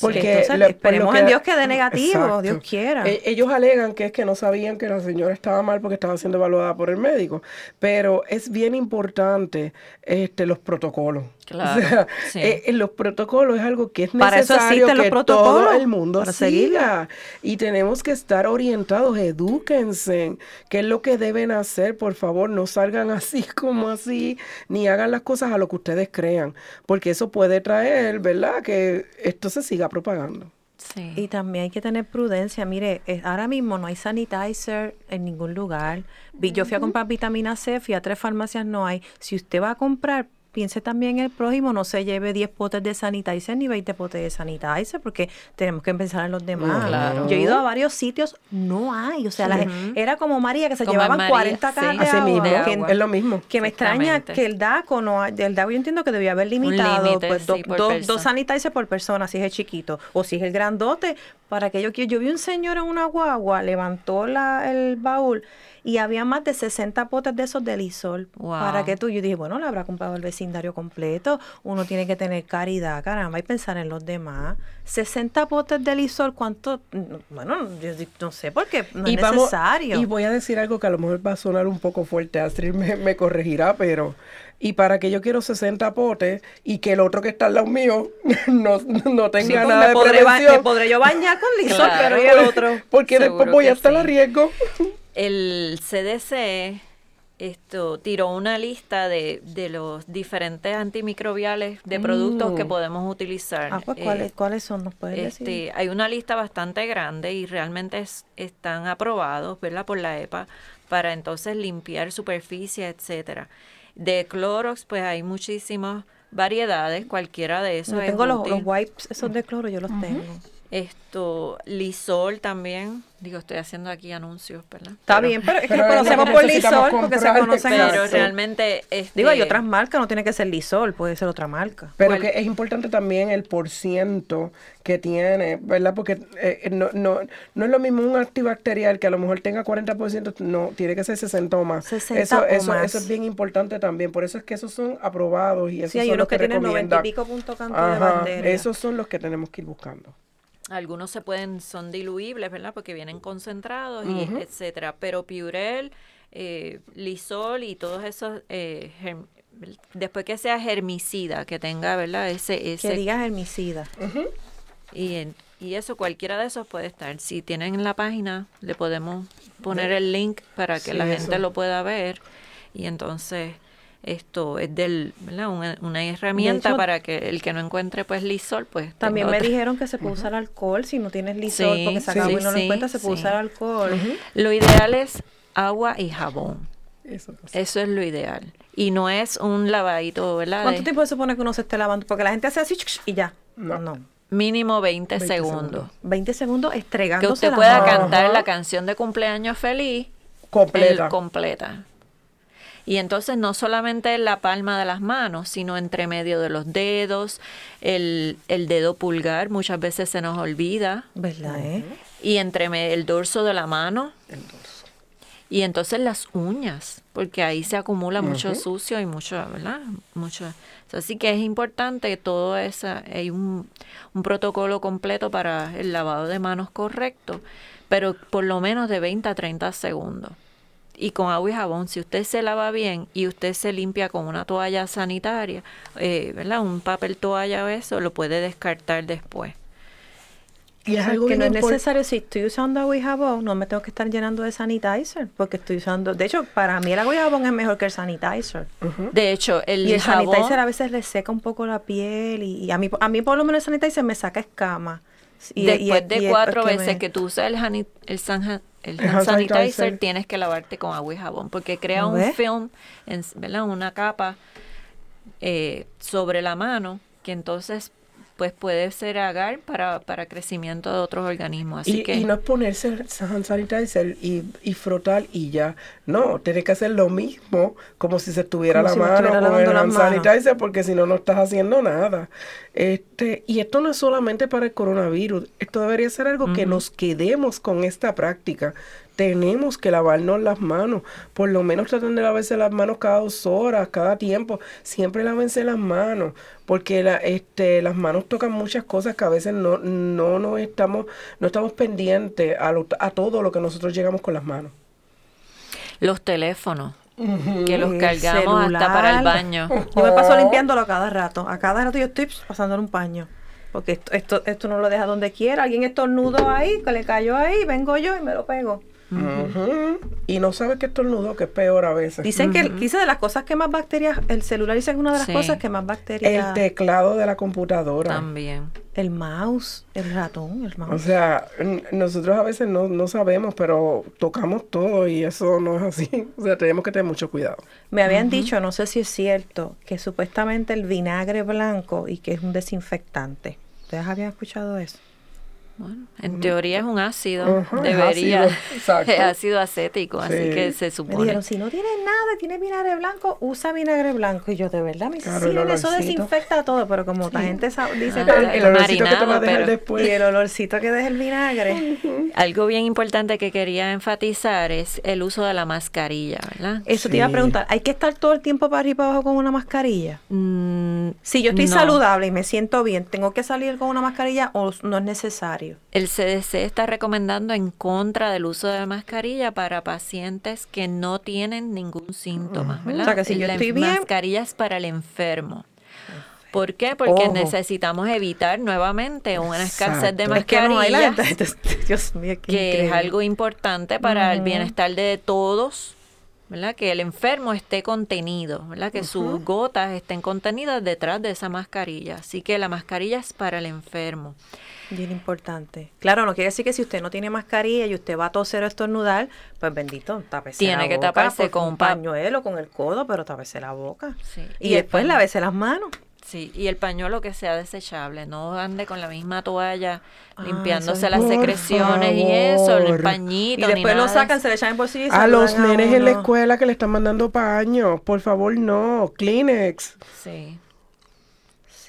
Porque esperemos en Dios que dé negativo, Dios quiera. E, ellos alegan que es que no sabían que la señora estaba mal porque estaba siendo evaluada por el médico, pero es bien importante este los protocolos. Claro. Eh, eh, los protocolos es algo que es necesario que todo el mundo siga. Y tenemos que estar orientados, edúquense, qué es lo que deben hacer, por favor, no salgan [LAUGHS] así como así, ni hagan las cosas a lo que ustedes crean, porque eso puede traer, ¿verdad? Que esto se siga propagando. Sí. Y también hay que tener prudencia. Mire, ahora mismo no hay sanitizer en ningún lugar. Yo fui a comprar vitamina C, fui a tres farmacias, no hay. Si usted va a comprar, piense también el prójimo, no se lleve 10 potes de sanitizer ni 20 potes de sanitizer, porque tenemos que pensar en los demás. Yo he ido a varios sitios, no hay, o sea, era como María, que se llevaban 40 cajas es lo mismo. Que me extraña que el DACO, no el DACO yo entiendo que debía haber limitado pues, dos sanitizers por persona, si es el chiquito, o si es el grandote, para que yo vi un señor en una guagua, levantó la, el baúl y había más de 60 potes de esos de Lisol. Para que tú, yo dije, bueno, le habrá comprado el vecindario completo. Uno tiene que tener caridad, caramba, y pensar en los demás. 60 potes de Lisol, ¿cuánto? Bueno, yo no sé por qué no es necesario. Y voy a decir algo que a lo mejor va a sonar un poco fuerte, Astrid me, me corregirá, pero y para que yo quiero 60 potes y que el otro que está al lado mío [LAUGHS] no, no tenga pues, nada de podré Me podré yo bañar con [LAUGHS] Lisol, pero y el otro. [LAUGHS] Porque después voy a estar a riesgo el CDC esto tiró una lista de, de los diferentes antimicrobiales de productos que mm. podemos utilizar. Ah, pues, ¿cuáles, eh, ¿cuáles son? ¿Nos puedes este, decir? Hay una lista bastante grande y realmente están aprobados, ¿verdad? Por la EPA para entonces limpiar superficie, etcétera. De Clorox, pues hay muchísimas variedades, cualquiera de esos. Yo tengo los, wipes, esos de cloro, yo los tengo. Esto, Lisol también. Digo, estoy haciendo aquí anuncios, ¿verdad? Está bien, pero es que conocemos por Lisol porque se conocen Pero realmente. Este, Digo, hay otras marcas, no tiene que ser Lisol, puede ser otra marca. Pero que es importante también el porciento que tiene, ¿verdad? Porque eh, no, no, no es lo mismo un antibacterial que a lo mejor tenga 40%, no, tiene que ser 60 o más. 60 eso, eso, eso es bien importante también. Por eso es que esos son aprobados y esos son los que, que tienen 90 y pico punto de bandera. Esos son los que tenemos que ir buscando. Algunos se pueden, son diluibles, ¿verdad? Porque vienen concentrados y etcétera. Pero Purell, eh, Lisol y todos esos, eh, después que sea germicida, que tenga, ¿verdad? Ese, ese que diga germicida. Y Y eso, cualquiera de esos puede estar. Si tienen en la página, le podemos poner el link para que la gente lo pueda ver. Y entonces esto es del, Una, herramienta para que el que no encuentre pues lisol, pues también me dijeron que se puede usar alcohol si no tienes lisol porque se acabó y no lo encuentras, se puede usar alcohol. Lo ideal es agua y jabón. Eso, Eso, es lo ideal. Y no es un lavadito, ¿verdad? ¿Cuánto tiempo se supone que uno se esté lavando? Porque la gente hace así y ya. No, no. Mínimo 20, segundos. 20 segundos estregándose Que usted pueda cantar la canción de cumpleaños feliz completa. completa. Y entonces no solamente la palma de las manos, sino entre medio de los dedos, el, el dedo pulgar muchas veces se nos olvida. ¿Verdad? Eh? Y entre el dorso de la mano. El dorso. Y entonces las uñas, porque ahí se acumula mucho sucio y mucho, ¿verdad? Mucho. Así que es importante todo eso, hay un, un protocolo completo para el lavado de manos correcto, pero por lo menos de 20 a 30 segundos y con agua y jabón. Si usted se lava bien y usted se limpia con una toalla sanitaria, eh, ¿verdad? Un papel toalla o eso, lo puede descartar después. Y es algo que no es necesario, si estoy usando agua y jabón, no me tengo que estar llenando de sanitizer, porque estoy usando, de hecho, para mí el agua y jabón es mejor que el sanitizer. De hecho, el, y el sanitizer a veces le seca un poco la piel y, a mí a mí por lo menos el sanitizer me saca escama. Y, Después de cuatro veces que tú usas el, el, san, el hand sanitizer, tienes que lavarte con agua y jabón porque crea un film, en, ¿verdad? una capa eh, sobre la mano que entonces pues puede ser agar para, para crecimiento de otros organismos. Así y, que, y no es ponerse hand sanitizer y, y frotar y ya. No, tienes que hacer lo mismo como si se estuviera la mano con el hand sanitizer porque si no, no estás haciendo nada. Este, y esto no es solamente para el coronavirus, esto debería ser algo que nos quedemos con esta práctica tenemos que lavarnos las manos. Por lo menos traten de lavarse las manos cada dos horas, cada tiempo. Siempre lávense las manos, porque la, este, las manos tocan muchas cosas que a veces no, no, no, estamos, no estamos pendientes a, a todo lo que nosotros llegamos con las manos. Los teléfonos. Que los cargamos hasta para el baño. [LAUGHS] Yo me paso limpiándolo a cada rato. A cada rato yo estoy pasando un paño. Porque esto, esto, esto no lo deja donde quiera. Alguien estornudo ahí, que le cayó ahí, vengo yo y me lo pego. Y no sabe que estornudo, que es peor a veces. Dicen que dice de las cosas que más bacterias, el celular dice que es una de las cosas que más bacterias. El teclado de la computadora. También. El mouse, el ratón, el mouse. O sea, nosotros a veces no, no sabemos, pero tocamos todo y eso no es así. [LAUGHS] O sea, tenemos que tener mucho cuidado. Me habían dicho, no sé si es cierto, que supuestamente el vinagre blanco y que es un desinfectante. ¿Ustedes habían escuchado eso? Bueno, en teoría es un ácido, debería, [LAUGHS] es ácido, acético, así que se supone. Me dijeron, si no tienes nada, tienes vinagre blanco, usa vinagre blanco. Y yo, de verdad, me claro, sí, eso desinfecta todo, pero como la gente dice, ah, el, olorcito que te va a dejar después. Y el olorcito que deja el vinagre. [LAUGHS] Algo bien importante que quería enfatizar es el uso de la mascarilla, ¿verdad? Eso te iba a preguntar, ¿hay que estar todo el tiempo para arriba y para abajo con una mascarilla? Mm, si yo estoy saludable y me siento bien, ¿tengo que salir con una mascarilla o no es necesario? El CDC está recomendando en contra del uso de la mascarilla para pacientes que no tienen ningún síntoma. ¿verdad? O sea, que si yo la estoy bien. Mascarilla es para el enfermo. ¿Por qué? Porque necesitamos evitar nuevamente una escasez de mascarillas, [LAUGHS] que, es algo importante para el bienestar de todos, ¿verdad? Que el enfermo esté contenido, ¿verdad? Que sus gotas estén contenidas detrás de esa mascarilla. Así que la mascarilla es para el enfermo. Bien importante. Claro, no quiere decir que si usted no tiene mascarilla y usted va a toser o estornudar, pues bendito, tápese Tiene que taparse con un pañuelo, con el codo, pero tápese la boca. Y, después lávese las manos. Sí, y el pañuelo que sea desechable, no ande con la misma toalla ah, limpiándose las secreciones y eso, el pañito. Y después lo sacan, se le echan en bolsillo y A los nenes en la escuela que le están mandando paños, por favor no, Kleenex. Sí.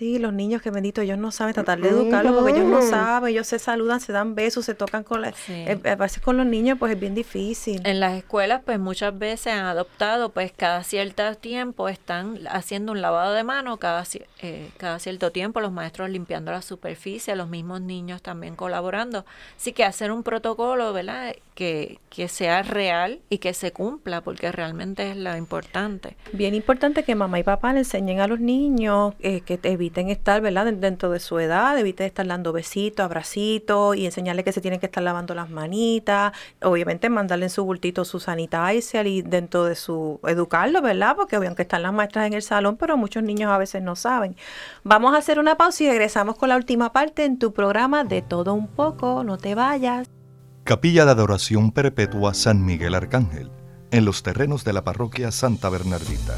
Sí, los niños que bendito, ellos no saben tratar de educarlos porque ellos no saben, ellos se saludan, se dan besos, se tocan con la, eh, a veces con los niños pues es bien difícil. En las escuelas pues muchas veces han adoptado pues cada cierto tiempo están haciendo un lavado de mano, cada, eh, cada cierto tiempo los maestros limpiando la superficie, los mismos niños también colaborando. Así que hacer un protocolo, ¿verdad? Que, que sea real y que se cumpla porque realmente es lo importante. Bien importante que mamá y papá le enseñen a los niños eh, que eviten eviten estar, ¿verdad? Dentro de su edad, eviten estar dando besitos, abracitos y enseñarle que se tienen que estar lavando las manitas. Obviamente mandarle en su bultito su sanitizer y dentro de su educarlo, ¿verdad? Porque aunque están las maestras en el salón, pero muchos niños a veces no saben. Vamos a hacer una pausa y regresamos con la última parte en tu programa de todo un poco. No te vayas. Capilla de Adoración Perpetua San Miguel Arcángel, en los terrenos de la parroquia Santa Bernardita.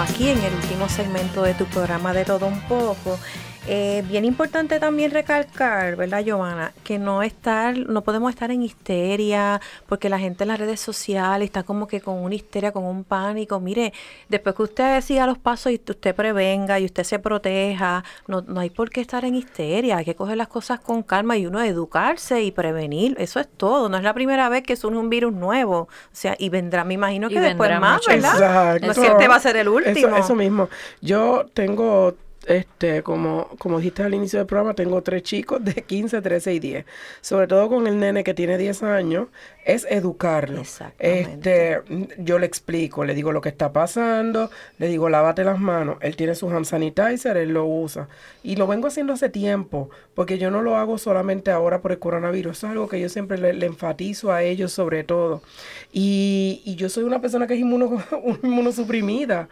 Aquí en el último segmento de tu programa de todo un poco eh, bien importante también recalcar, ¿verdad, Giovanna? Que no estar, no podemos estar en histeria, porque la gente en las redes sociales está como que con una histeria, con un pánico. Mire, después que usted siga los pasos y usted prevenga y usted se proteja, no, no hay por qué estar en histeria, hay que coger las cosas con calma y uno educarse y prevenir. Eso es todo. No es la primera vez que surge un virus nuevo. O sea, y vendrá, me imagino que después más, ¿verdad? No es que este va a ser el último. eso mismo. Yo tengo este, como, como dijiste al inicio del programa, tengo tres chicos de [LAUGHS] 15, 13 y 10. Sobre todo con el nene que tiene 10 años, es educarlo. Este, yo le explico, le digo lo que está pasando, le digo lávate las manos. Él tiene su hand sanitizer, él lo usa. Y lo vengo haciendo hace tiempo, porque yo no lo hago solamente ahora por el coronavirus. Eso es algo que yo siempre le, enfatizo a ellos sobre todo. Y, y, yo soy una persona que es inmuno, [LAUGHS] inmunosuprimida,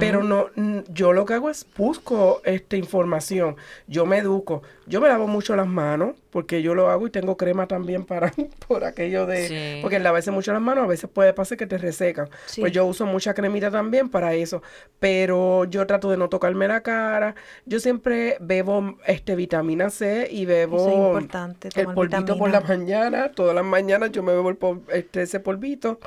pero no, yo lo que hago es busco esta información, yo me educo, yo me lavo mucho las manos, porque yo lo hago y tengo crema también para [LAUGHS] por aquello de porque lavarse mucho las manos a veces puede pasar que te resecan. Pues yo uso mucha cremita también para eso pero yo trato de no tocarme la cara. Yo siempre bebo este vitamina C y bebo el polvito por la mañana. Todas las mañanas yo me bebo el este, ese polvito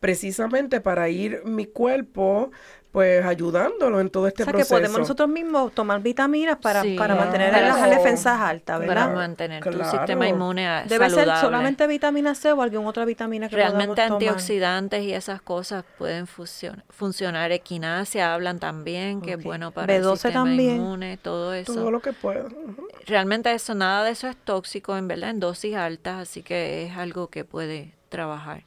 precisamente para ir mi cuerpo pues ayudándolo en todo este proceso. O sea, que podemos nosotros mismos tomar vitaminas para, para mantener las defensas altas, ¿verdad? Para mantener tu sistema inmune Debe ser solamente vitamina C o alguna otra vitamina que Realmente antioxidantes y esas cosas pueden funcionar. Equinacia hablan también, que es bueno para el sistema inmune, todo eso. Todo lo que pueda. Realmente eso, nada de eso es tóxico, en verdad, en dosis altas, así que es algo que puede trabajar.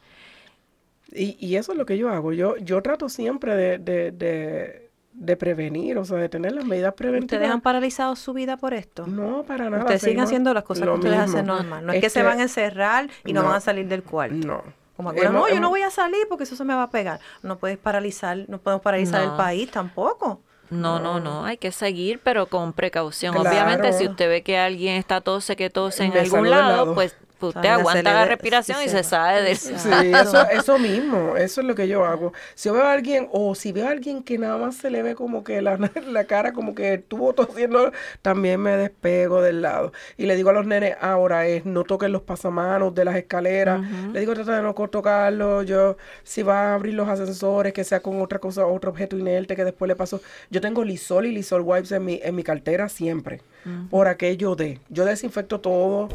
Y, y eso es lo que yo hago. Yo, yo trato siempre de, de, de, prevenir, o sea, de tener las medidas preventivas. ¿Ustedes han paralizado su vida por esto? No, para nada. Ustedes siguen haciendo las cosas que ustedes hacen normal. No es que se van a encerrar y no, van a salir del cuarto. No. Como que no, yo no voy a salir porque eso se me va a pegar. No puedes paralizar, no podemos paralizar el país tampoco. No, no, no, hay que seguir, pero con precaución. Obviamente, si usted ve que alguien está tose, que tose en algún lado, pues usted aguanta la respiración y se sale del Sí, [LAUGHS] eso, mismo, eso es lo que yo hago. Si veo a alguien, o si veo a alguien que nada más se le ve como que la, [LAUGHS] la cara como que estuvo tosiendo, también me despego del lado. Y le digo a los nenes, ahora es, no toquen los pasamanos de las escaleras. Le digo, trata de no tocarlo. Yo, si va a abrir los ascensores, que sea con otra cosa, otro objeto inerte que después le pasó. Yo tengo Lisol y Lisol Wipes en mi, en mi cartera siempre. Por aquello de, yo desinfecto todo,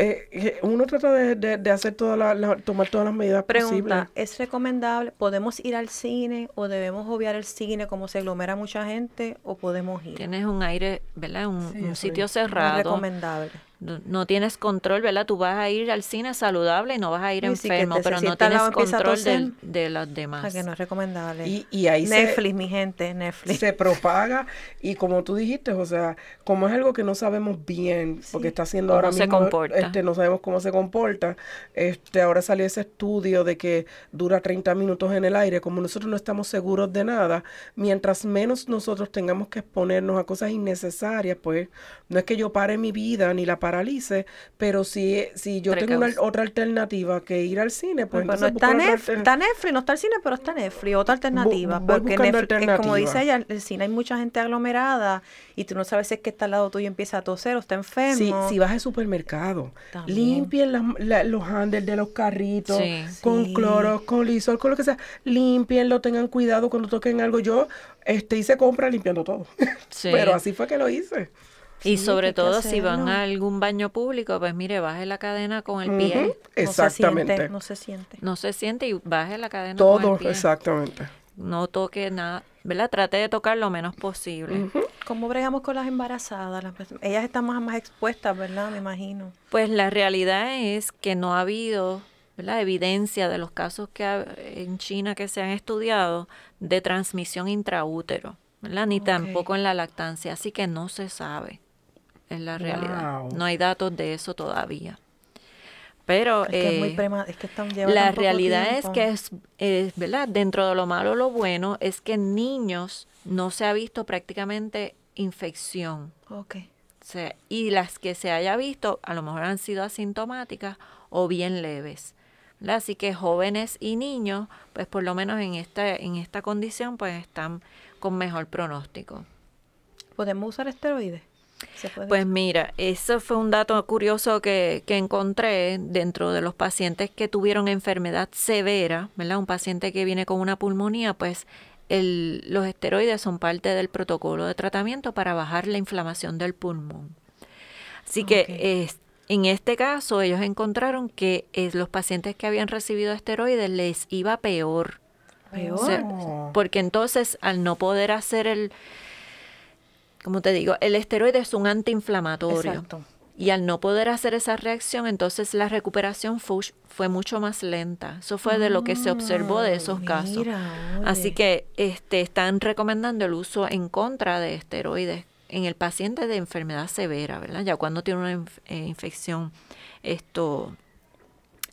eh, uno trata de, hacer todas las, tomar todas las medidas Pregunta, ¿es recomendable, podemos ir al cine o debemos obviar el cine como se aglomera mucha gente o podemos ir? Tienes un aire, ¿verdad? Un, sitio cerrado. Es recomendable no, tienes control, ¿verdad? Tú vas a ir al cine saludable y no vas a ir enfermo, pero no tienes control de, de, los demás. O que no es recomendable. Y, ahí Netflix, mi gente, Netflix. Se propaga y como tú dijiste, o sea, como es algo que no sabemos bien, porque está haciendo ahora mismo, se comporta? Este, no sabemos cómo se comporta, este, ahora salió ese estudio de que dura 30 minutos en el aire, como nosotros no estamos seguros de nada, mientras menos nosotros tengamos que exponernos a cosas innecesarias, pues no es que yo pare mi vida ni la paralice, pero si, si yo tengo una, otra alternativa que ir al cine, pues, pues entonces no está, está, Netflix, no está el cine, pero está Netflix, otra alternativa. porque Netflix, como dice ella, el cine hay mucha gente aglomerada y tú no sabes si es que está al lado tuyo y empieza a toser o está enfermo. Sí, si vas al supermercado, limpien los handles de los carritos con cloro, con lisol, con lo que sea, limpienlo, tengan cuidado cuando toquen algo. Yo este hice compra limpiando todo, [LAUGHS] pero así fue que lo hice. Y sobre todo si van a algún baño público, pues mire, baje la cadena con el pie. Exactamente. No se, siente, no se siente. y baje la cadena todo, con el pie. exactamente. No toque nada, ¿verdad? Trate de tocar lo menos posible. ¿Cómo bregamos con las embarazadas? ellas están más, más expuestas, ¿verdad? Me imagino. Pues la realidad es que no ha habido ¿verdad? evidencia de los casos que en China que se han estudiado de transmisión intraútero, ¿verdad? Ni tampoco en la lactancia, así que no se sabe es la realidad. No hay datos de eso todavía. Pero eh, la realidad es que es, ¿verdad? Dentro de lo malo, lo bueno es que en niños no se ha visto prácticamente infección. Okay. y las que se haya visto a lo mejor han sido asintomáticas o bien leves. Así que jóvenes y niños, pues por lo menos en esta, en esta condición, pues están con mejor pronóstico. ¿Podemos usar esteroides? Pues mira, eso fue un dato curioso que, que, encontré dentro de los pacientes que tuvieron enfermedad severa, ¿verdad? Un paciente que viene con una pulmonía, pues el, los esteroides son parte del protocolo de tratamiento para bajar la inflamación del pulmón. Así que en este caso ellos encontraron que eh, los pacientes que habían recibido esteroides les iba peor. Peor. porque entonces al no poder hacer el como te digo, el esteroide es un antiinflamatorio. Exacto. Y al no poder hacer esa reacción, entonces la recuperación fue, fue mucho más lenta. Eso fue de lo que se observó de esos casos. Así que este, están recomendando el uso en contra de esteroides en el paciente de enfermedad severa, ¿verdad? Ya cuando tiene una eh, infección esto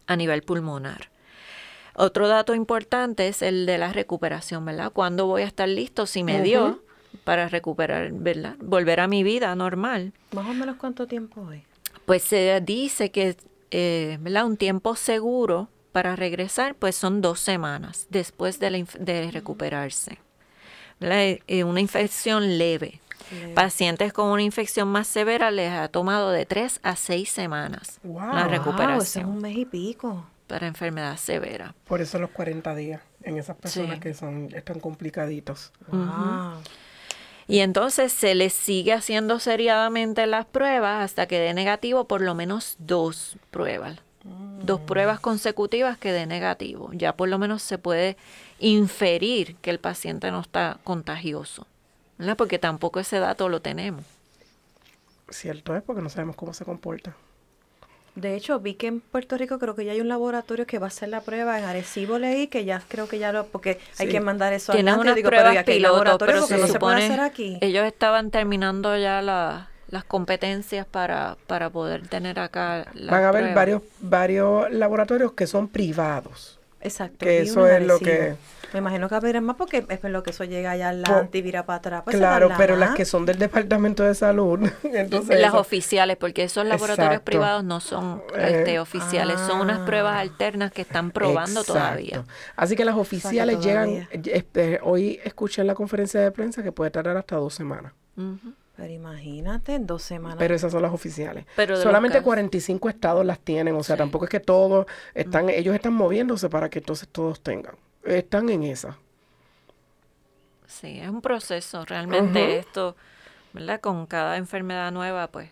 a nivel pulmonar. Otro dato importante es el de la recuperación, ¿verdad? ¿Cuándo voy a estar listo? Si me dio, para recuperar, ¿verdad? Volver a mi vida normal. ¿Más o menos cuánto tiempo es? Pues se dice que, eh, ¿verdad? Un tiempo seguro para regresar, pues son dos semanas después de, de recuperarse. ¿verdad? Eh, una infección leve. Pacientes con una infección más severa les ha tomado de tres a seis semanas la recuperación. un mes y pico. Para enfermedad severa. Por eso los 40 días en esas personas que son están complicaditos. Wow. Y entonces se les sigue haciendo seriadamente las pruebas hasta que dé negativo por lo menos dos pruebas. Dos mm. pruebas consecutivas que dé negativo. Ya por lo menos se puede inferir que el paciente no está contagioso. ¿verdad? Porque tampoco ese dato lo tenemos. Cierto es, porque no sabemos cómo se comporta. De hecho, vi que en Puerto Rico creo que ya hay un laboratorio que va a hacer la prueba. En Arecibo leí que ya creo que ya lo, porque hay que mandar eso Tienen unas digo, pruebas pero piloto, pero se no se puede hacer aquí. Ellos estaban terminando ya las competencias para, para poder tener acá Van a haber varios, varios laboratorios que son privados. Exacto. Que eso es lo que me imagino que habrá más porque es lo que eso llega ya la antivira para atrás. Pues claro, pero las que son del Departamento de Salud, [LAUGHS] entonces... Las oficiales, porque esos laboratorios privados no son este, eh, oficiales, son unas pruebas ah. alternas que están probando todavía. Así que las oficiales llegan, este, hoy escuché en la conferencia de prensa que puede tardar hasta dos semanas. Pero imagínate, en dos semanas. Pero esas son las oficiales. Pero Solamente 45 estados las tienen, o sea, tampoco es que todos están, ellos están moviéndose para que entonces todos tengan están en esa. Sí, es un proceso realmente esto, ¿verdad? Con cada enfermedad nueva, pues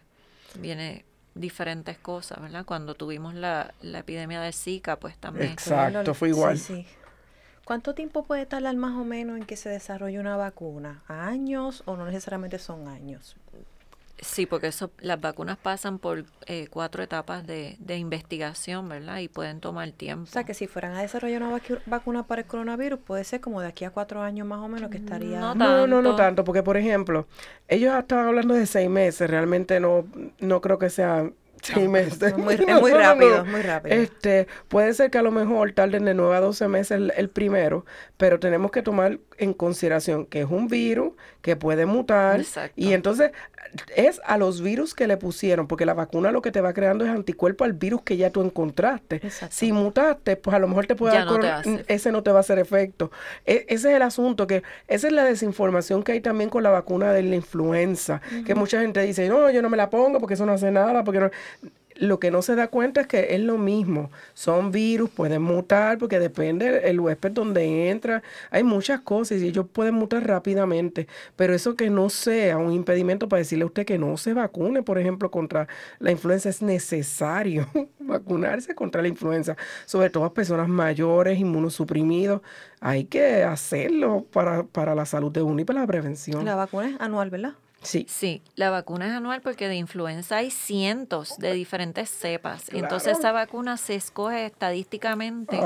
viene diferentes cosas, ¿verdad? Cuando tuvimos la, la epidemia de Zika, pues también. Exacto, fue igual. Sí, ¿Cuánto tiempo puede tardar más o menos en que se desarrolle una vacuna? ¿Años o no necesariamente son años? Sí, porque eso, las vacunas pasan por eh, cuatro etapas de, de, investigación, ¿verdad? Y pueden tomar tiempo. O sea, que si fueran a desarrollar una vacuna para el coronavirus, puede ser como de aquí a cuatro años más o menos que estaría... No, no, no, no tanto, porque por ejemplo, ellos estaban hablando de seis meses, realmente no, no creo que sea Es muy, rápido, muy rápido. Este, puede ser que a lo mejor tarden de 9 a 12 meses el, primero, pero tenemos que tomar en consideración que es un virus que puede mutar. Y entonces es a los virus que le pusieron, porque la vacuna lo que te va creando es anticuerpo al virus que ya tú encontraste. Si mutaste, pues a lo mejor te puede dar ese no te va a hacer efecto. E, ese es el asunto, que esa es la desinformación que hay también con la vacuna de la influenza, que mucha gente dice, no, yo no me la pongo porque eso no hace nada, porque no lo que no se da cuenta es que es lo mismo. Son virus, pueden mutar, porque depende el huésped donde entra. Hay muchas cosas y ellos pueden mutar rápidamente. Pero eso que no sea un impedimento para decirle a usted que no se vacune, por ejemplo, contra la influenza, es necesario [LAUGHS] vacunarse contra la influenza. Sobre todo a personas mayores, inmunosuprimidos. Hay que hacerlo para, para la salud de uno y para la prevención. La vacuna es anual, ¿verdad? Sí. Sí, la vacuna es anual porque de influenza hay cientos de diferentes cepas. Entonces esa vacuna se escoge estadísticamente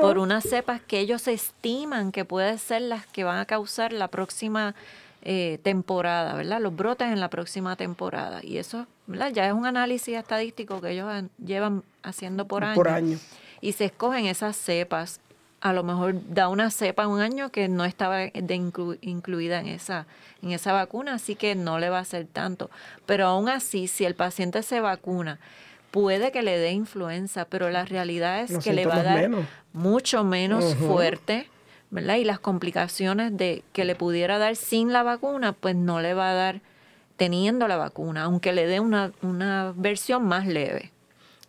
por unas cepas que ellos estiman que pueden ser las que van a causar la próxima eh, temporada, ¿verdad? Los brotes en la próxima temporada. Y eso, ¿verdad? Ya es un análisis estadístico que ellos llevan haciendo por año. Por año. Y se escogen esas cepas a lo mejor da una cepa un año que no estaba incluida en esa, en esa vacuna, así que no le va a hacer tanto. Pero aún así, si el paciente se vacuna, puede que le dé influenza, pero la realidad es que le va a dar mucho menos fuerte, ¿verdad? Y las complicaciones de que le pudiera dar sin la vacuna, pues no le va a dar teniendo la vacuna, aunque le dé una, una versión más leve.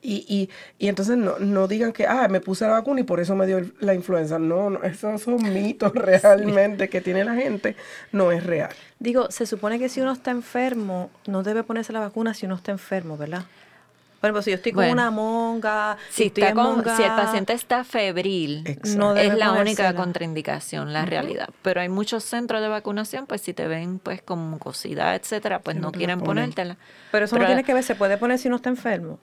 Y, y, y entonces no, no, digan que, ah, me puse la vacuna y por eso me dio la influenza. No, no esos son [LAUGHS] mitos realmente que tiene la gente, no es real. Digo, se supone que si uno está enfermo, no debe ponerse la vacuna si uno está enfermo, ¿verdad? Por ejemplo, si yo estoy con una monga, si, si el paciente está febril, no es la única contraindicación, la realidad. Pero hay muchos centros de vacunación, pues si te ven pues con mucosidad, etcétera, pues no, quieren ponértela. Pero eso no tiene que ver, se puede poner si uno está enfermo.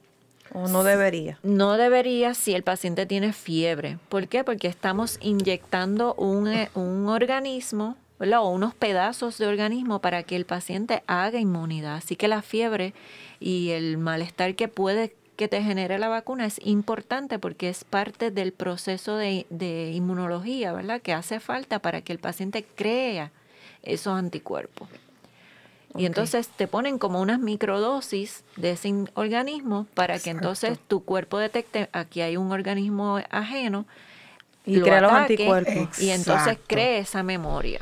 ¿O no debería? No debería si el paciente tiene fiebre. ¿Por qué? Porque estamos inyectando un, eh, un organismo o unos pedazos de organismo para que el paciente haga inmunidad. Así que la fiebre y el malestar que puede que te genere la vacuna es importante porque es parte del proceso de, de inmunología, ¿verdad? Que hace falta para que el paciente crea esos anticuerpos. Y entonces te ponen como unas microdosis de ese organismo para que entonces tu cuerpo detecte aquí hay un organismo ajeno y crea los anticuerpos. Y entonces cree esa memoria.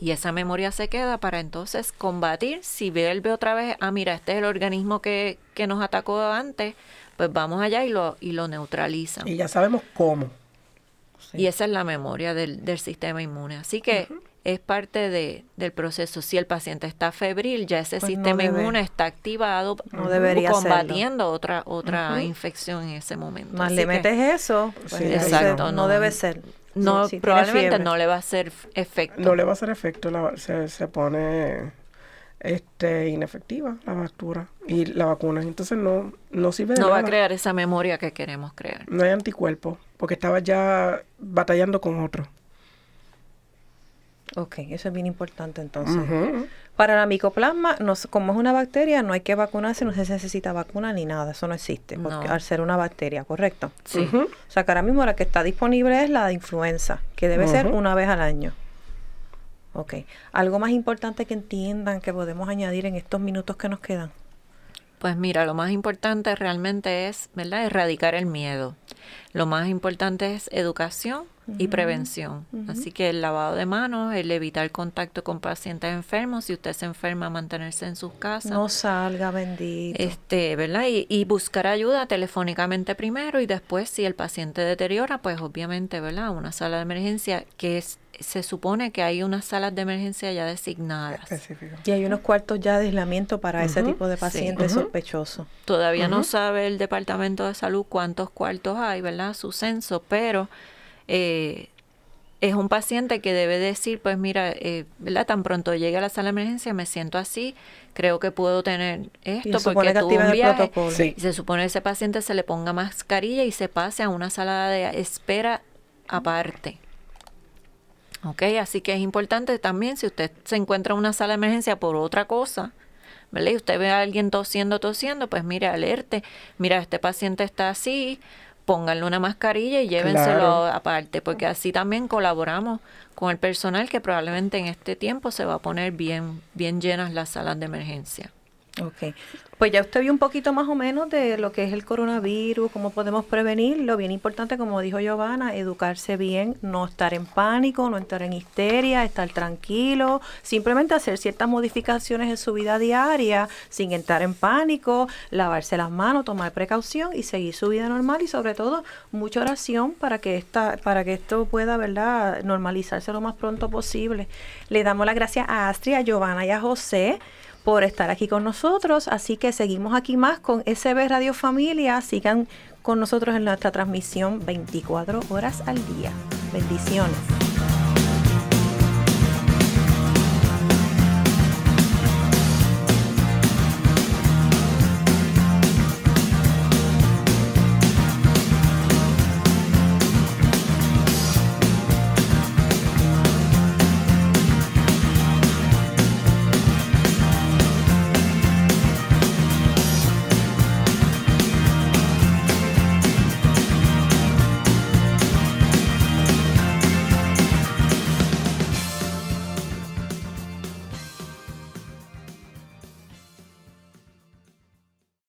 Y esa memoria se queda para entonces combatir. Si ve, ve otra vez, ah, mira, este es el organismo que, que nos atacó antes, pues vamos allá y lo, y lo neutralizan. Y ya sabemos cómo. Y esa es la memoria del, del sistema inmune. Así que es parte de, del proceso. Si el paciente está febril, ya ese pues sistema inmune está activado no debería combatiendo otra otra infección en ese momento. Más le metes eso, pues exacto, no, debe ser. No, probablemente no le va a hacer efecto. No le va a hacer efecto, se, se pone este inefectiva la vacuna y la vacuna. Entonces no, no sirve de No va a crear esa memoria que queremos crear. No hay anticuerpos, porque estaba ya batallando con otro. Ok, eso es bien importante entonces. Para la micoplasma, no, como es una bacteria, no hay que vacunarse, no se necesita vacuna ni nada, eso no existe, porque al ser una bacteria, ¿correcto? Sí. O sea, que ahora mismo la que está disponible es la de influenza, que debe ser una vez al año. Ok. ¿Algo más importante que entiendan que podemos añadir en estos minutos que nos quedan? Pues mira, lo más importante realmente es, ¿verdad?, erradicar el miedo. Lo más importante es educación y prevención. Así que el lavado de manos, el evitar contacto con pacientes enfermos, si usted se enferma, mantenerse en sus casas. No salga, bendito. Este, ¿verdad? Y, y, buscar ayuda telefónicamente primero y después si el paciente deteriora, pues obviamente, ¿verdad? Una sala de emergencia que es se supone que hay unas salas de emergencia ya designadas. Y hay unos cuartos ya de aislamiento para ese tipo de pacientes sospechosos. Todavía no sabe el Departamento de Salud cuántos cuartos hay, ¿verdad? Su censo, pero eh, es un paciente que debe decir, pues mira, eh, ¿verdad? Tan pronto llegue a la sala de emergencia me siento así, creo que puedo tener esto porque tuve un viaje. Y se supone que ese paciente se le ponga mascarilla y se pase a una sala de espera aparte. ¿Ok? Así que es importante también si usted se encuentra en una sala de emergencia por otra cosa, ¿verdad? Y usted ve a alguien tosiendo, tosiendo, pues mire, alerte, mira, este paciente está así, pónganle una mascarilla y llévenselo aparte, porque así también colaboramos con el personal que probablemente en este tiempo se va a poner bien, bien llenas las salas de emergencia. Ok. Pues ya usted vio un poquito más o menos de lo que es el coronavirus, cómo podemos prevenirlo. Bien importante, como dijo Giovanna, educarse bien, no estar en pánico, no estar en histeria, estar tranquilo, simplemente hacer ciertas modificaciones en su vida diaria sin estar en pánico, lavarse las manos, tomar precaución y seguir su vida normal y sobre todo mucha oración para que esta, para que esto pueda, ¿verdad?, normalizarse lo más pronto posible. Le damos las gracias a Astrid, a Giovanna y a José por estar aquí con nosotros. Así que seguimos aquí más con SB Radio Familia. Sigan con nosotros en nuestra transmisión 24 horas al día. Bendiciones.